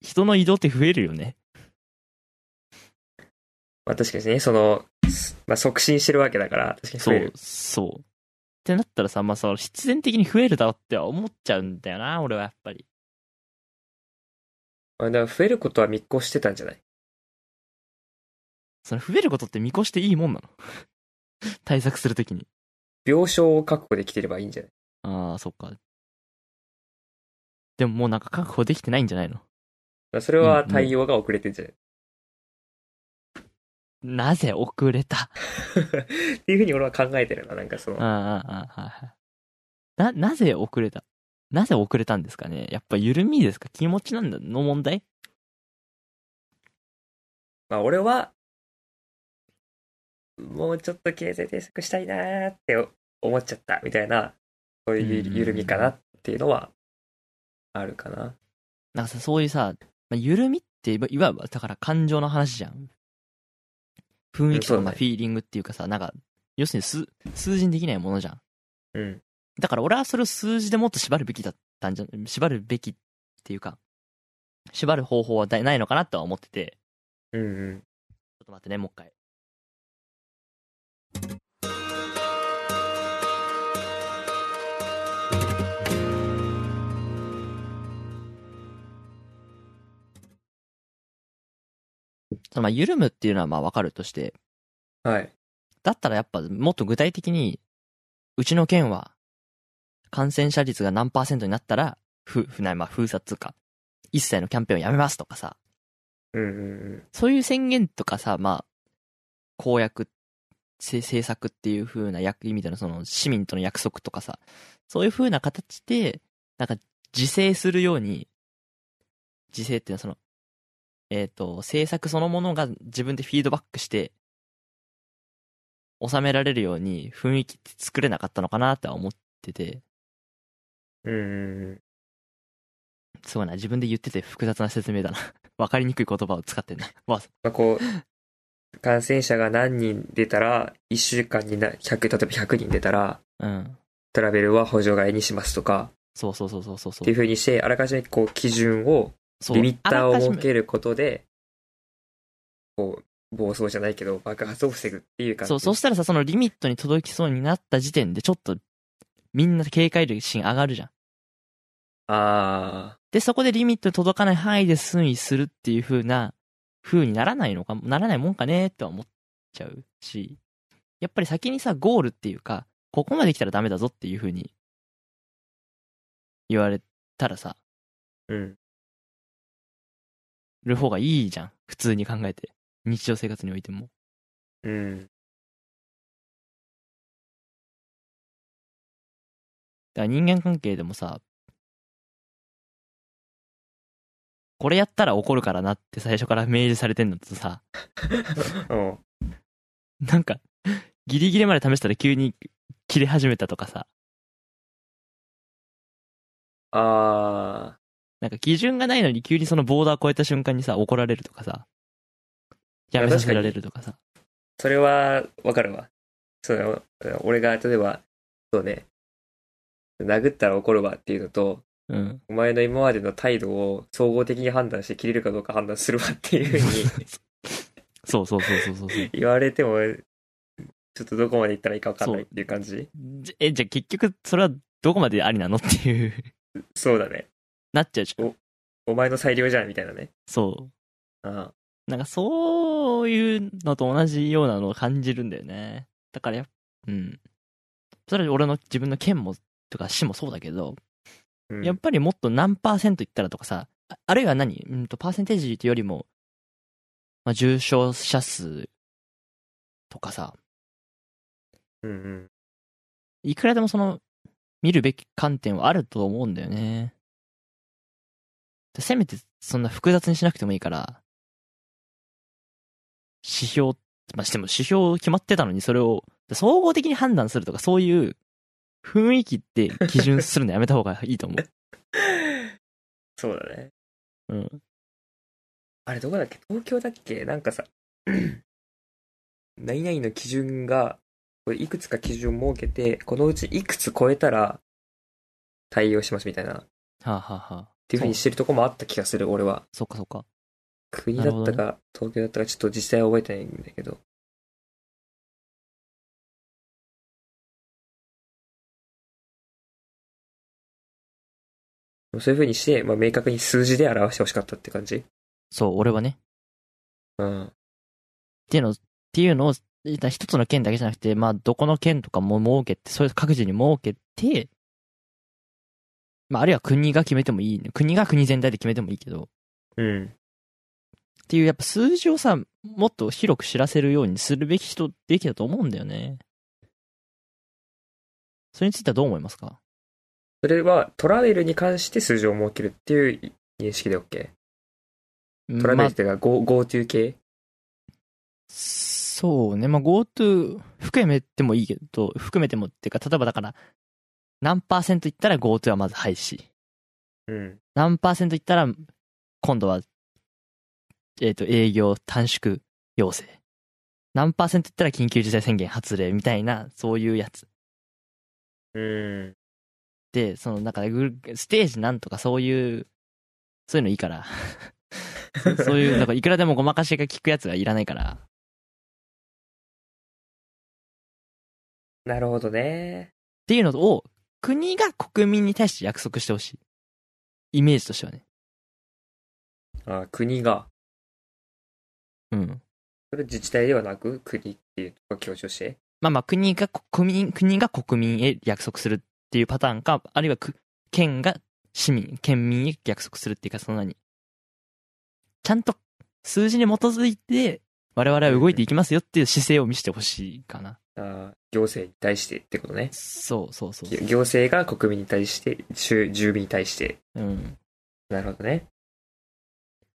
人の移動って増えるよね。まあ確かにね、その、まあ促進してるわけだから、確かに増える。そう、そう。ってなったらさ、まあその必然的に増えるだろうって思っちゃうんだよな、俺はやっぱり。あ、だから増えることは見越してたんじゃない？その増えることって見越していいもんなの？<laughs> 対策するときに。病床を確保できてればいいんじゃない？ああ、そっか。でももうなんか確保できてないんじゃないの？それは対応が遅れてんじゃない、なぜ遅れた？っていうふうに俺は考えてるな、なんかその。な、なぜ遅れた？なぜ遅れたんですかね？やっぱ緩みですか？気持ちなんだの問題？まあ俺は、もうちょっと経済対策したいなーって思っちゃったみたいな、そういう緩みかなっていうのはあるかな。なんかさ、そういうさ、まあ、緩みっていわばだから感情の話じゃん。雰囲気とかフィーリングっていうかさ、なんか、要するに数、数字にできないものじゃん。うん。だから俺はそれを数字でもっと縛るべきだったんじゃ、縛るべきっていうか、縛る方法はないのかなとは思ってて。うんうん。ちょっと待ってね、もう一回。そのまあ緩むっていうのはまあわかるとして。はい。だったらやっぱもっと具体的に、うちの県は感染者率が何パーセントになったら、ふ、ふな、まあ封鎖つうか、一切のキャンペーンをやめますとかさ。うんうんうん。そういう宣言とかさ、まあ、公約、政策っていう風な役、意味でのその市民との約束とかさ、そういう風な形で、なんか自制するように、自制っていうのはその、えっ、ー、と、制作そのものが自分でフィードバックして、収められるように雰囲気って作れなかったのかなって思ってて。うん。そうな、自分で言ってて複雑な説明だな。<laughs> わかりにくい言葉を使ってんな。<laughs> まあ、こう、感染者が何人出たら、1週間にな100、例えば100人出たら、うん。トラベルは補助外にしますとか、そうそうそうそうそう。っていうふうにして、あらかじめこう基準を、リミッターを設けることで、こう、暴走じゃないけど、爆発を防ぐっていう感じ。そう、そしたらさ、そのリミットに届きそうになった時点で、ちょっと、みんな警戒力心上がるじゃん。ああ。で、そこでリミットに届かない範囲で推移するっていう風な、風にならないのか、ならないもんかねって思っちゃうし、やっぱり先にさ、ゴールっていうか、ここまで来たらダメだぞっていう風に言われたらさ、うん。る方がいいじゃん。普通に考えて。日常生活においても。うん。だから人間関係でもさ、これやったら怒るからなって最初から明示されてんのとさ、<laughs> なんか、ギリギリまで試したら急に切れ始めたとかさ。あー。なんか基準がないのに急にそのボーダー超えた瞬間にさ、怒られるとかさ。やめさせられるとかさ。それは、わかるわ。そうだ、俺が、例えば、そうね、殴ったら怒るわっていうのと、うん、お前の今までの態度を総合的に判断して切れるかどうか判断するわっていうふうに <laughs> そうそうそうそうそう言われてもちょっとどこまで行ったらいいか分かんないっていう感じ？え、じゃあ結局、それはどこまでありなのっていうそうだね。なっちゃうじゃん。お、お前の裁量じゃん、みたいなね。そう。ああ。なんかそういうのと同じようなのを感じるんだよね。だからやうん。それは俺の自分の剣も、とか死もそうだけど、うん、やっぱりもっと何パーセントいったらとかさ、あるいは何？うんと、パーセンテージっていうよりも、まあ、重症者数とかさ、うんうん。いくらでもその、見るべき観点はあると思うんだよね。せめてそんな複雑にしなくてもいいから、指標、まあ、しても指標決まってたのにそれを総合的に判断するとかそういう雰囲気って基準するのやめた方がいいと思う。<laughs> そうだね。うん。あれどこだっけ？東京だっけ？なんかさ、<clears throat> 何々の基準がこれいくつか基準を設けて、このうちいくつ超えたら対応しますみたいな。はあ、はあはあ、っていうふうにしてるとこもあった気がする、俺は。そっかそっか。国だったか、東京だったか、ちょっと実際は覚えてないんだけど。そういうふうにして、まあ、明確に数字で表してほしかったって感じ？そう、俺はね。うん。っていうの、っていうのを一つの県だけじゃなくて、まあ、どこの県とかも設けて、そういう各自に設けて、まあ、あるいは国が決めてもいい、国が国全体で決めてもいいけど、うん。っていう、やっぱ数字をさ、もっと広く知らせるようにするべき人できたと思うんだよね。それについてはどう思いますか？それはトラベルに関して数字を設けるっていう認識で OK? トラベルっていうか GoTo 系そうね。まあ、GoTo 含めてもいいけど、含めてもっていうか、例えばだから、何パーセントいったら GoTo はまず廃止。うん。何パーセントいったら、今度は、えっ、ー、と、営業短縮要請。何パーセントいったら緊急事態宣言発令みたいな、そういうやつ。うん。で、その、なんか、ステージなんとかそういう、そういうのいいから <laughs> そういう、なんかいくらでもごまかしが効くやつはいらないから。<laughs> なるほどね。っていうのを、国が国民に対して約束してほしい。イメージとしてはね。あ国が。うん。それ自治体ではなく、国っていうとか強調して。まあまあ、国が国民、国が国民へ約束するっていうパターンか、あるいは県が市民、県民へ約束するっていうか、その何ちゃんと数字に基づいて、我々は動いていきますよっていう姿勢を見せてほしいかな。あ行政に対してってことね。そうそうそう行政が国民に対して、住民に対して。うん。なるほどね。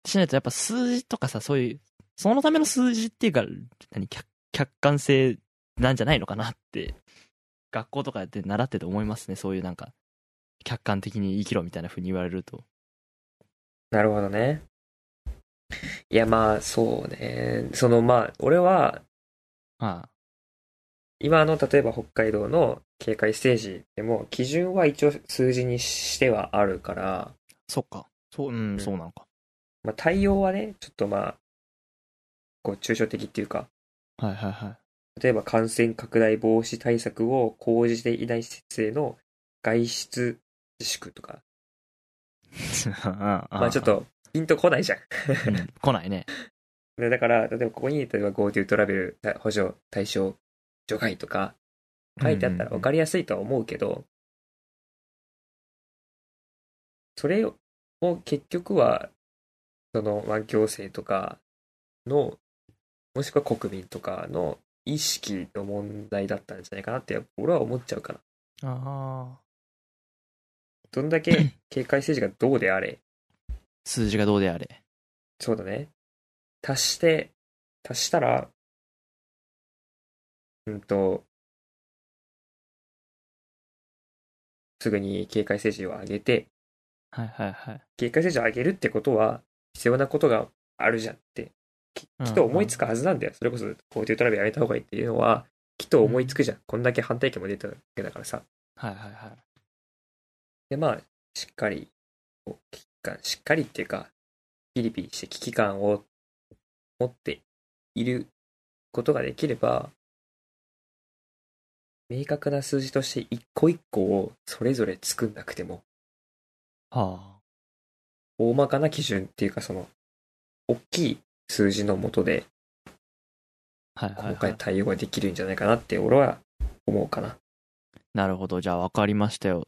しないとやっぱ数字とかさ、そういう、そのための数字っていうか、何、客客観性なんじゃないのかなって、学校とかで習ってて思いますね。そういうなんか、客観的に生きろみたいな風に言われると。なるほどね。いや、まあ、そうね。その、まあ、俺は、はあ、今の、例えば北海道の警戒ステージでも、基準は一応数字にしてはあるから。そっか。そう、うん、うん、そうなのか。まあ、対応はね、ちょっとまあ、こう、抽象的っていうか。はいはいはい。例えば感染拡大防止対策を講じていない施設への外出自粛とか。<laughs> まあちょっと、ピンとこないじゃんうん、来ないね。<laughs> だから、例えばここに、例えば GoTo トラベル補助対象除外とか書いてあったら分かりやすいとは思うけど、それを結局は、その、まあ、行政とかの、もしくは国民とかの意識の問題だったんじゃないかなって、俺は思っちゃうかな。ああ。どんだけ <laughs> 警戒政治がどうであれ。数字がどうであれ。そうだね。足して、足したら、うんと、すぐに警戒政治を上げて、はいはいはい。警戒政治を上げるってことは、必要なことがあるじゃんって、きっと思いつくはずなんだよ。それこそ GoTo トラベルやめた方がいいっていうのは、きっと思いつくじゃん。こんだけ反対意見も出たわけだからさ。はいはいはい。で、まあ、しっかり、危機感、しっかりっていうか、ピリピリして危機感を持っていることができれば、明確な数字として一個一個をそれぞれ作んなくても、はあ、大まかな基準っていうかその、大きい数字のもとで、今回対応ができるんじゃないかなって俺は思うかな。なるほど。じゃあ分かりましたよ。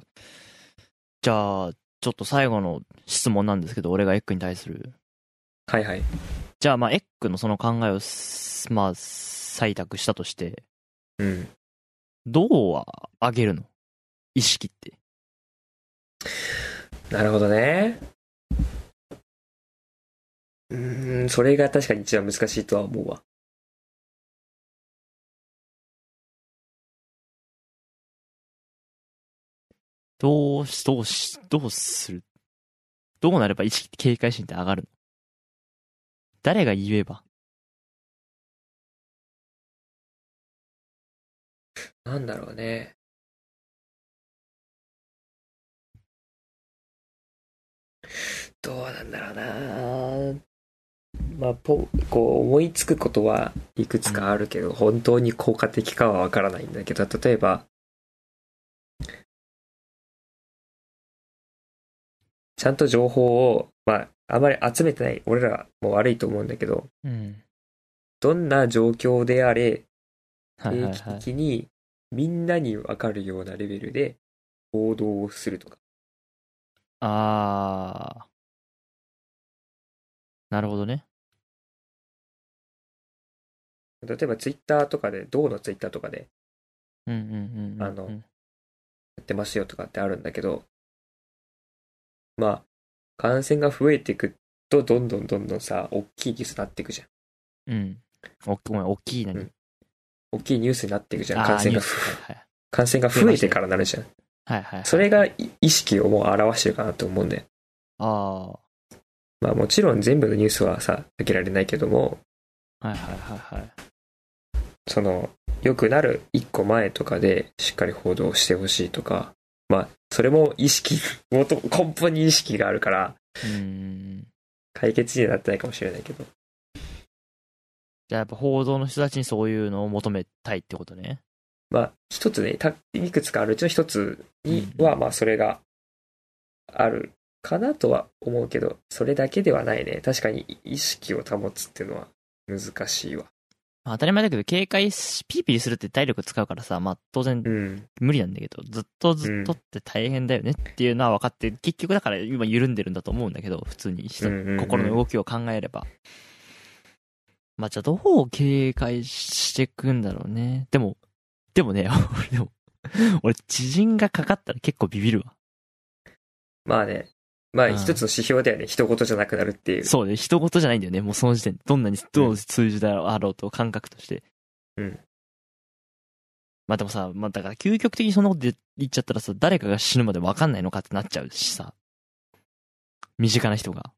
じゃあ、ちょっと最後の質問なんですけど、俺がエッグに対する。はいはい。じゃあ、まあ、エッグのその考えを、まあ、採択したとして、うん。どう上げるの？意識って。なるほどね。うん、それが確かに一番難しいとは思うわ。どうし、どうし、どうする？どうなれば意識、警戒心って上がるの？誰が言えばなんだろうね。どうなんだろうな。まあ、ぽ、こう思いつくことはいくつかあるけど、本当に効果的かはわからないんだけど、例えば、ちゃんと情報を、まあ、あまり集めてない俺らも悪いと思うんだけど、うん、どんな状況であれ、定期的にみんなにわかるようなレベルで行動をするとか。あー。なるほどね。例えばツイッターとかで、銅のツイッターとかで、うんうんうん、うん、あの、やってますよとかってあるんだけど、まあ、感染が増えていくと、どんどんどんどんさ、大きいニュースになっていくじゃん。うん。おごめん、大きい何、うん、大きいニュースになっていくじゃん、感染が。感染が増えてからなるじゃん。はいはい、はい、それが意識をもう表してるかなと思うんだよ。ああ。まあもちろん全部のニュースはさ、避けられないけども、はいはいはいはい。その、良くなる一個前とかでしっかり報道してほしいとか、まあ、それも意識、もと根本に意識があるから、解決にはなってないかもしれないけど。じゃあやっぱ報道の人たちにそういうのを求めたいってことね。まあ、一つね、たいくつかあるうちの一つには、まあ、それがあるかなとは思うけど、それだけではないね。確かに意識を保つっていうのは難しいわ。まあ、当たり前だけど、警戒し、ピーピーするって体力使うからさ、まあ当然無理なんだけど、うん、ずっとずっとって大変だよねっていうのは分かって、結局だから今緩んでるんだと思うんだけど、普通に人、心の動きを考えれば。まあじゃあどう警戒していくんだろうね。でも、でもね、<laughs> 俺でも、俺知人がかかったら結構ビビるわ。まあね、まあ一つの指標だよね。人事じゃなくなるっていう。そうね。人事じゃないんだよね。もうその時点で。どんなに、どの数字だろうと感覚として。うん。まあでもさ、まあだから究極的にそんなこと言っちゃったらさ、誰かが死ぬまで分かんないのかってなっちゃうしさ。身近な人が。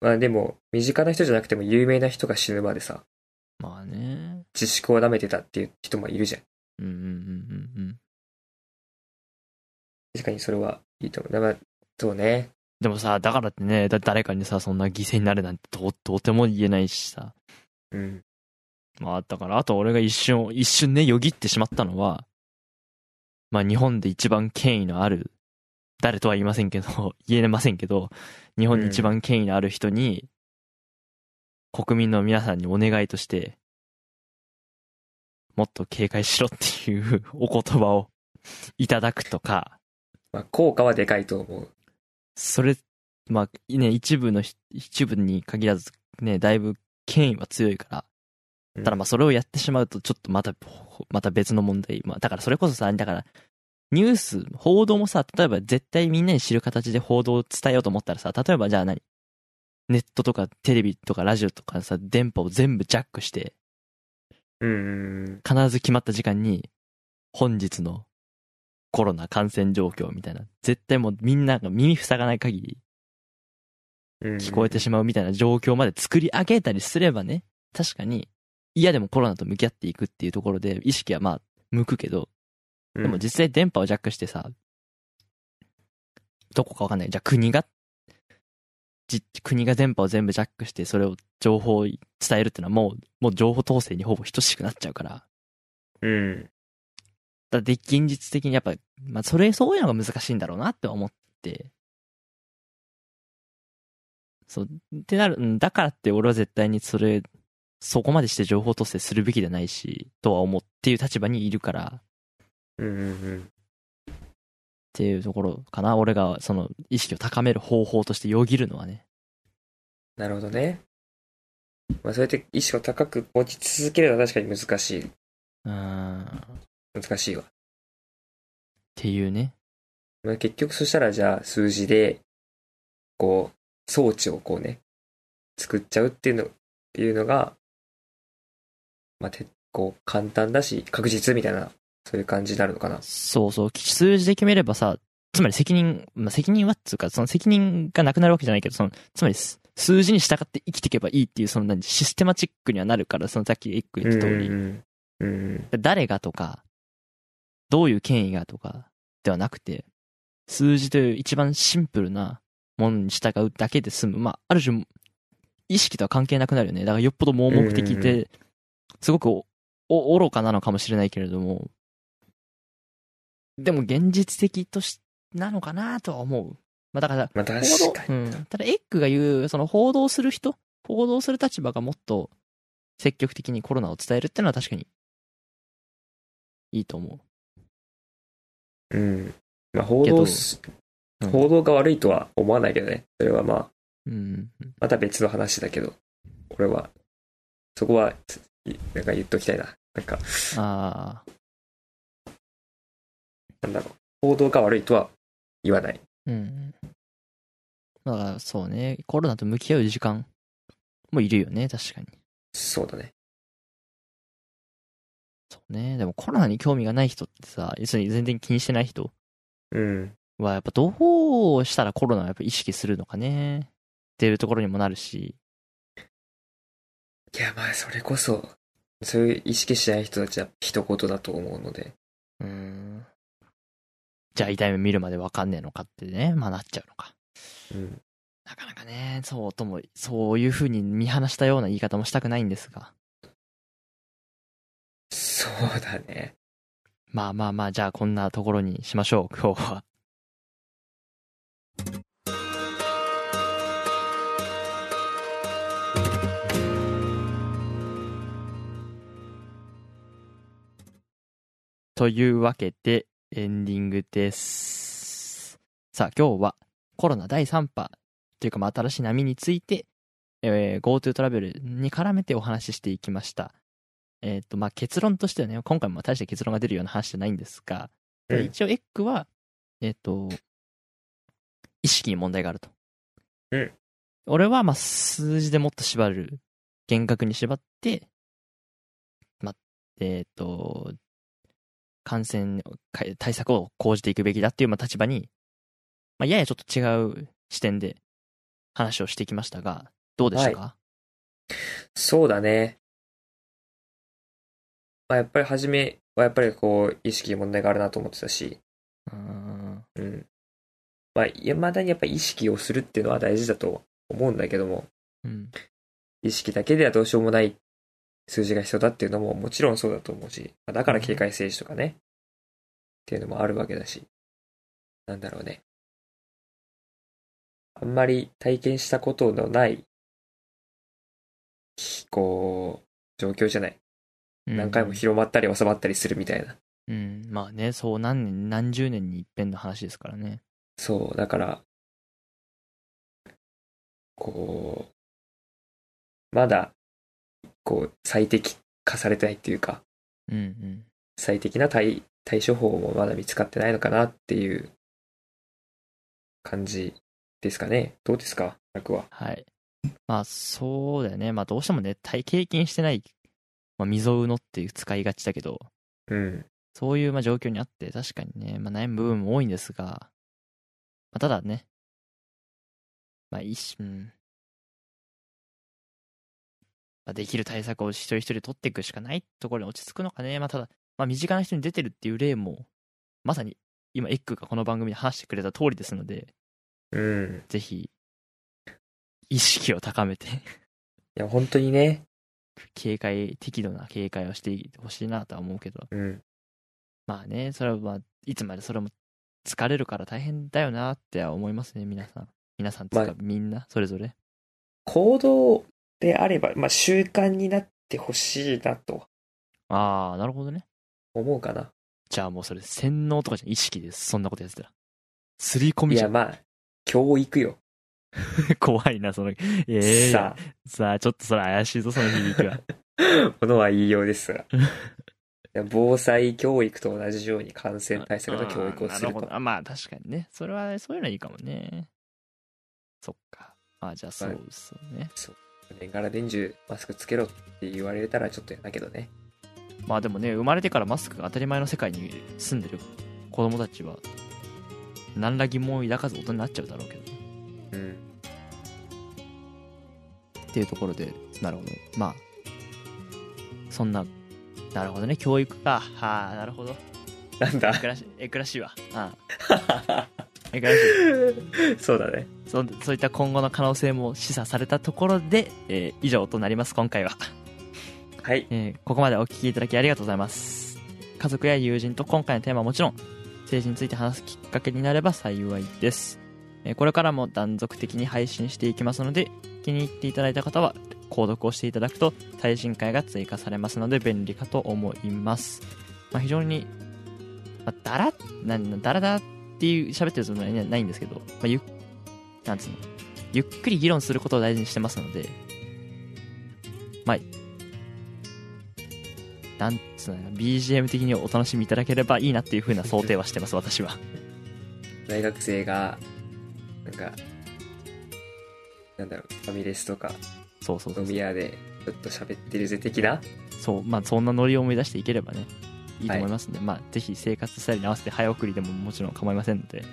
まあでも、身近な人じゃなくても有名な人が死ぬまでさ、まあね。自粛を舐めてたっていう人もいるじゃん。うんうんうんうんうん。確かにそれはいいと思う。だから、そうね。でもさ、だからってね、だ誰かにさ、そんな犠牲になるなんてととても言えないしさ。うん。まあだから、あと俺が一瞬、一瞬ね、よぎってしまったのは、まあ日本で一番権威のある、誰とは言いませんけど、<laughs> 言えませんけど、日本に一番権威のある人に、国民の皆さんにお願いとして、もっと警戒しろっていう <laughs> お言葉をいただくとか、まあ、効果はでかいと思う。それ、まあね、一部のひ、一部に限らず、ね、だいぶ権威は強いから、うんただまあそれをやってしまうとちょっとまた、ほまた別の問題。まあだからそれこそさ、だから、ニュース、報道もさ、例えば絶対みんなに知る形で報道を伝えようと思ったらさ、例えばじゃあ何？ネットとかテレビとかラジオとかさ、電波を全部ジャックして、うん。うん必ず決まった時間に、本日のコロナ感染状況みたいな、絶対もうみんなが耳塞がない限り聞こえてしまうみたいな状況まで作り上げたりすればね、確かに嫌でもコロナと向き合っていくっていうところで意識はまあ向くけど、うんでも実際電波をジャックしてさ、どこかわかんない。じゃあ国が、じ国が電波を全部ジャックしてそれを情報を伝えるってのはもう、もう情報統制にほぼ等しくなっちゃうから。うん。だって現実的にやっぱ、まあそれ、そういうのが難しいんだろうなって思って。そう、ってなる、うんだからって俺は絶対にそれ、そこまでして情報統制するべきじゃないし、とは思っていう立場にいるから、うんうんうん。っていうところかな。俺がその意識を高める方法としてよぎるのはね。なるほどね。まあ、そうやって意識を高く持ち続けるのは確かに難しい。うーん。っ難しいわ。ていうね。まあ、結局そしたらじゃあ数字で、こう、装置をこうね、作っちゃうっていうの、っていうのが、まあ、てこう、簡単だし、確実みたいな、そういう感じになるのかな？そうそう。数字で決めればさ、つまり責任、まあ、責任はっつうか、その責任がなくなるわけじゃないけど、その、つまりす数字に従って生きていけばいいっていう、その何、システマチックにはなるから、そのさっきエッグ言った通り、うんうん。うん誰がとか、どういう権威がとか、ではなくて、数字という一番シンプルなものに従うだけで済む。まあ、ある種、意識とは関係なくなるよね。だからよっぽど盲目的で、すごくおお愚かなのかもしれないけれども、でも現実的とし、なのかなとは思う。まあだから、まあ、確報道かに。うん。ただ、エッグが言う、その報道する人、報道する立場がもっと積極的にコロナを伝えるってのは確かに、いいと思うん。まあ、報道す、うん報道が悪いとは思わないけどね。それはまあ、う。うん。また別の話だけど、俺は、そこは、つなんか言っときたいな。なんか、ああ、なんだろう。報道が悪いとは言わない。うん。だから、そうね、コロナと向き合う時間もいるよね、確かに。そうだね。そうね。でもコロナに興味がない人ってさ、要するに全然気にしてない人うん。は、やっぱどうしたらコロナをやっぱ意識するのかね。っていうところにもなるし。いや、まあ、それこそ、そういう意識しない人たちは一言だと思うので。うーん。じゃあ痛い目見るまでわかんねえのかってね、まあなっちゃうのか。うん。なかなかね、そうとも、そういう風に見放したような言い方もしたくないんですが。そうだね。まあまあまあ、じゃあこんなところにしましょう、今日は。というわけで、エンディングです。さあ、今日はコロナ第3波というか、まあ、新しい波について、えー GoTo トラベルに絡めてお話ししていきました。えっ、と、まあ、結論としてはね、今回も大した結論が出るような話じゃないんですが、うん一応エッグは、えっ、と、意識に問題があると。うん俺は、まあ、数字でもっと縛る。厳格に縛って、まあ、えっ、と、感染対策を講じていくべきだっていうまあ立場に、まあ、ややちょっと違う視点で話をしてきましたが、どうでしたか、はい、そうだね。まあ、やっぱり初めはやっぱりこう、意識問題があるなと思ってたし、うん。うん。まあ、いまだにやっぱり意識をするっていうのは大事だと思うんだけども、うん。意識だけではどうしようもない数字が必要だっていうのももちろんそうだと思うし、まあ、だから警戒政治とかね、っていうのもあるわけだし、なんだろうね。あんまり体験したことのない、こう、状況じゃない。何回も広まったり収まったりするみたいな。うん、まあね、そう何年、何十年に一遍の話ですからね。そう、だから、こう、まだ、こう、最適化されてないっていうか、うんうん、最適な対対処法もまだ見つかってないのかなっていう感じですかね。どうですか、楽は。はい。まあ、そうだよね。まあ、どうしてもね、体経験してないまあ、未曾有のっていう使いがちだけど、うん。そういうまあ状況にあって、確かにね、まあ、悩む部分も多いんですが、まあ、ただね、まあ、一瞬、まあ、できる対策を一人一人取っていくしかないところに落ち着くのかね。まあ、ただ、まあ、身近な人に出てるっていう例も、まさに今、エッグがこの番組で話してくれた通りですので、うん。ぜひ、意識を高めていや、本当にね、警戒、適度な警戒をしてほしいなとは思うけど。うん。まあね、それはまあ、いつまでそれも疲れるから大変だよなっては思いますね、皆さん。皆さんとか、まあ、みんな、それぞれ。行動であれば、まあ習慣になってほしいなと。ああ、なるほどね。思うかな。じゃあもうそれ、洗脳とかじゃ意識です。そんなことやってたら。すり込みじゃん。いや、まあ、教育よ。<laughs> 怖いな、その、ええー、さあ、さあ、ちょっとそれ怪しいぞ、その響きは。<laughs> ものは言いようですが。防災教育と同じように感染対策の教育をすると。あまあ確かにね。それは、そういうのはいいかもね。そっか。あじゃあそうそうね。そう。年がら年中マスクつけろって言われたらちょっとやだけどね。まあでもね、生まれてからマスクが当たり前の世界に住んでる子供たちは、何ら疑問を抱かず大人になっちゃうだろうけどね。うん。っていうところで、なるほど。まあ、そんな、なるほどね、教育か。はあ、なるほど。なんだ？えくらしえくらしいわ。ああ <laughs> えくらしい。そうだねそ。そういった今後の可能性も示唆されたところで、えー、以上となります、今回は。はい、えー、ここまでお聞きいただきありがとうございます。家族や友人と今回のテーマはもちろん、政治について話すきっかけになれば幸いです。これからも断続的に配信していきますので、気に入っていただいた方は、購読をしていただくと最新回が追加されますので便利かと思います。まあ、非常に、まあ、だら、な、だらだらっていう喋ってるつもりはないんですけど、まあ、ゆなんつうの、ゆっくり議論することを大事にしてますので、まあ、なんつうの、BGM 的にお楽しみいただければいいなっていう風な想定はしてます、私は。<laughs> 大学生がなんか、なんだろう、ファミレスとか、そうそうそう。飲み屋でちょっと喋ってるぜ的な？そう、まあそんなノリを思い出していければね、いいと思いますんで、はい、まあぜひ生活スタイルに合わせて早送りでももちろん構いませんので、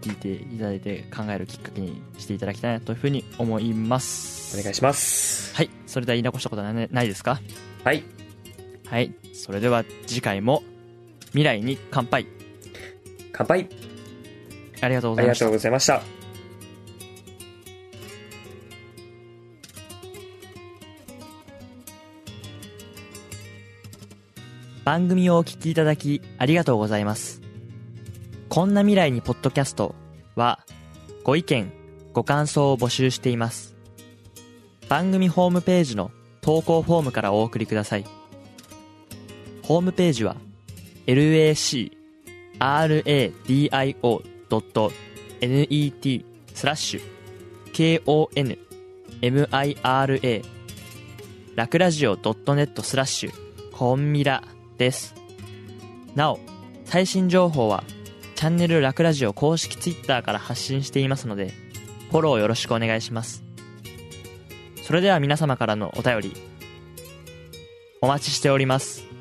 聞いていただいて考えるきっかけにしていただきたいなというふうに思います。お願いします。はい。それでは言い残したことはないですか？はい。はい。それでは次回も未来に乾杯。乾杯。ありがとうございました。番組をお聞きいただきありがとうございます。こんな未来にポッドキャストはご意見、ご感想を募集しています。番組ホームページの投稿フォームからお送りください。ホームページは lacradio .net スラッシュ konmira ラクラジオ .net スラッシュコンミラです。なお最新情報はチャンネルラクラジオ公式 Twitter から発信していますのでフォローよろしくお願いします。それでは皆様からのお便りお待ちしております。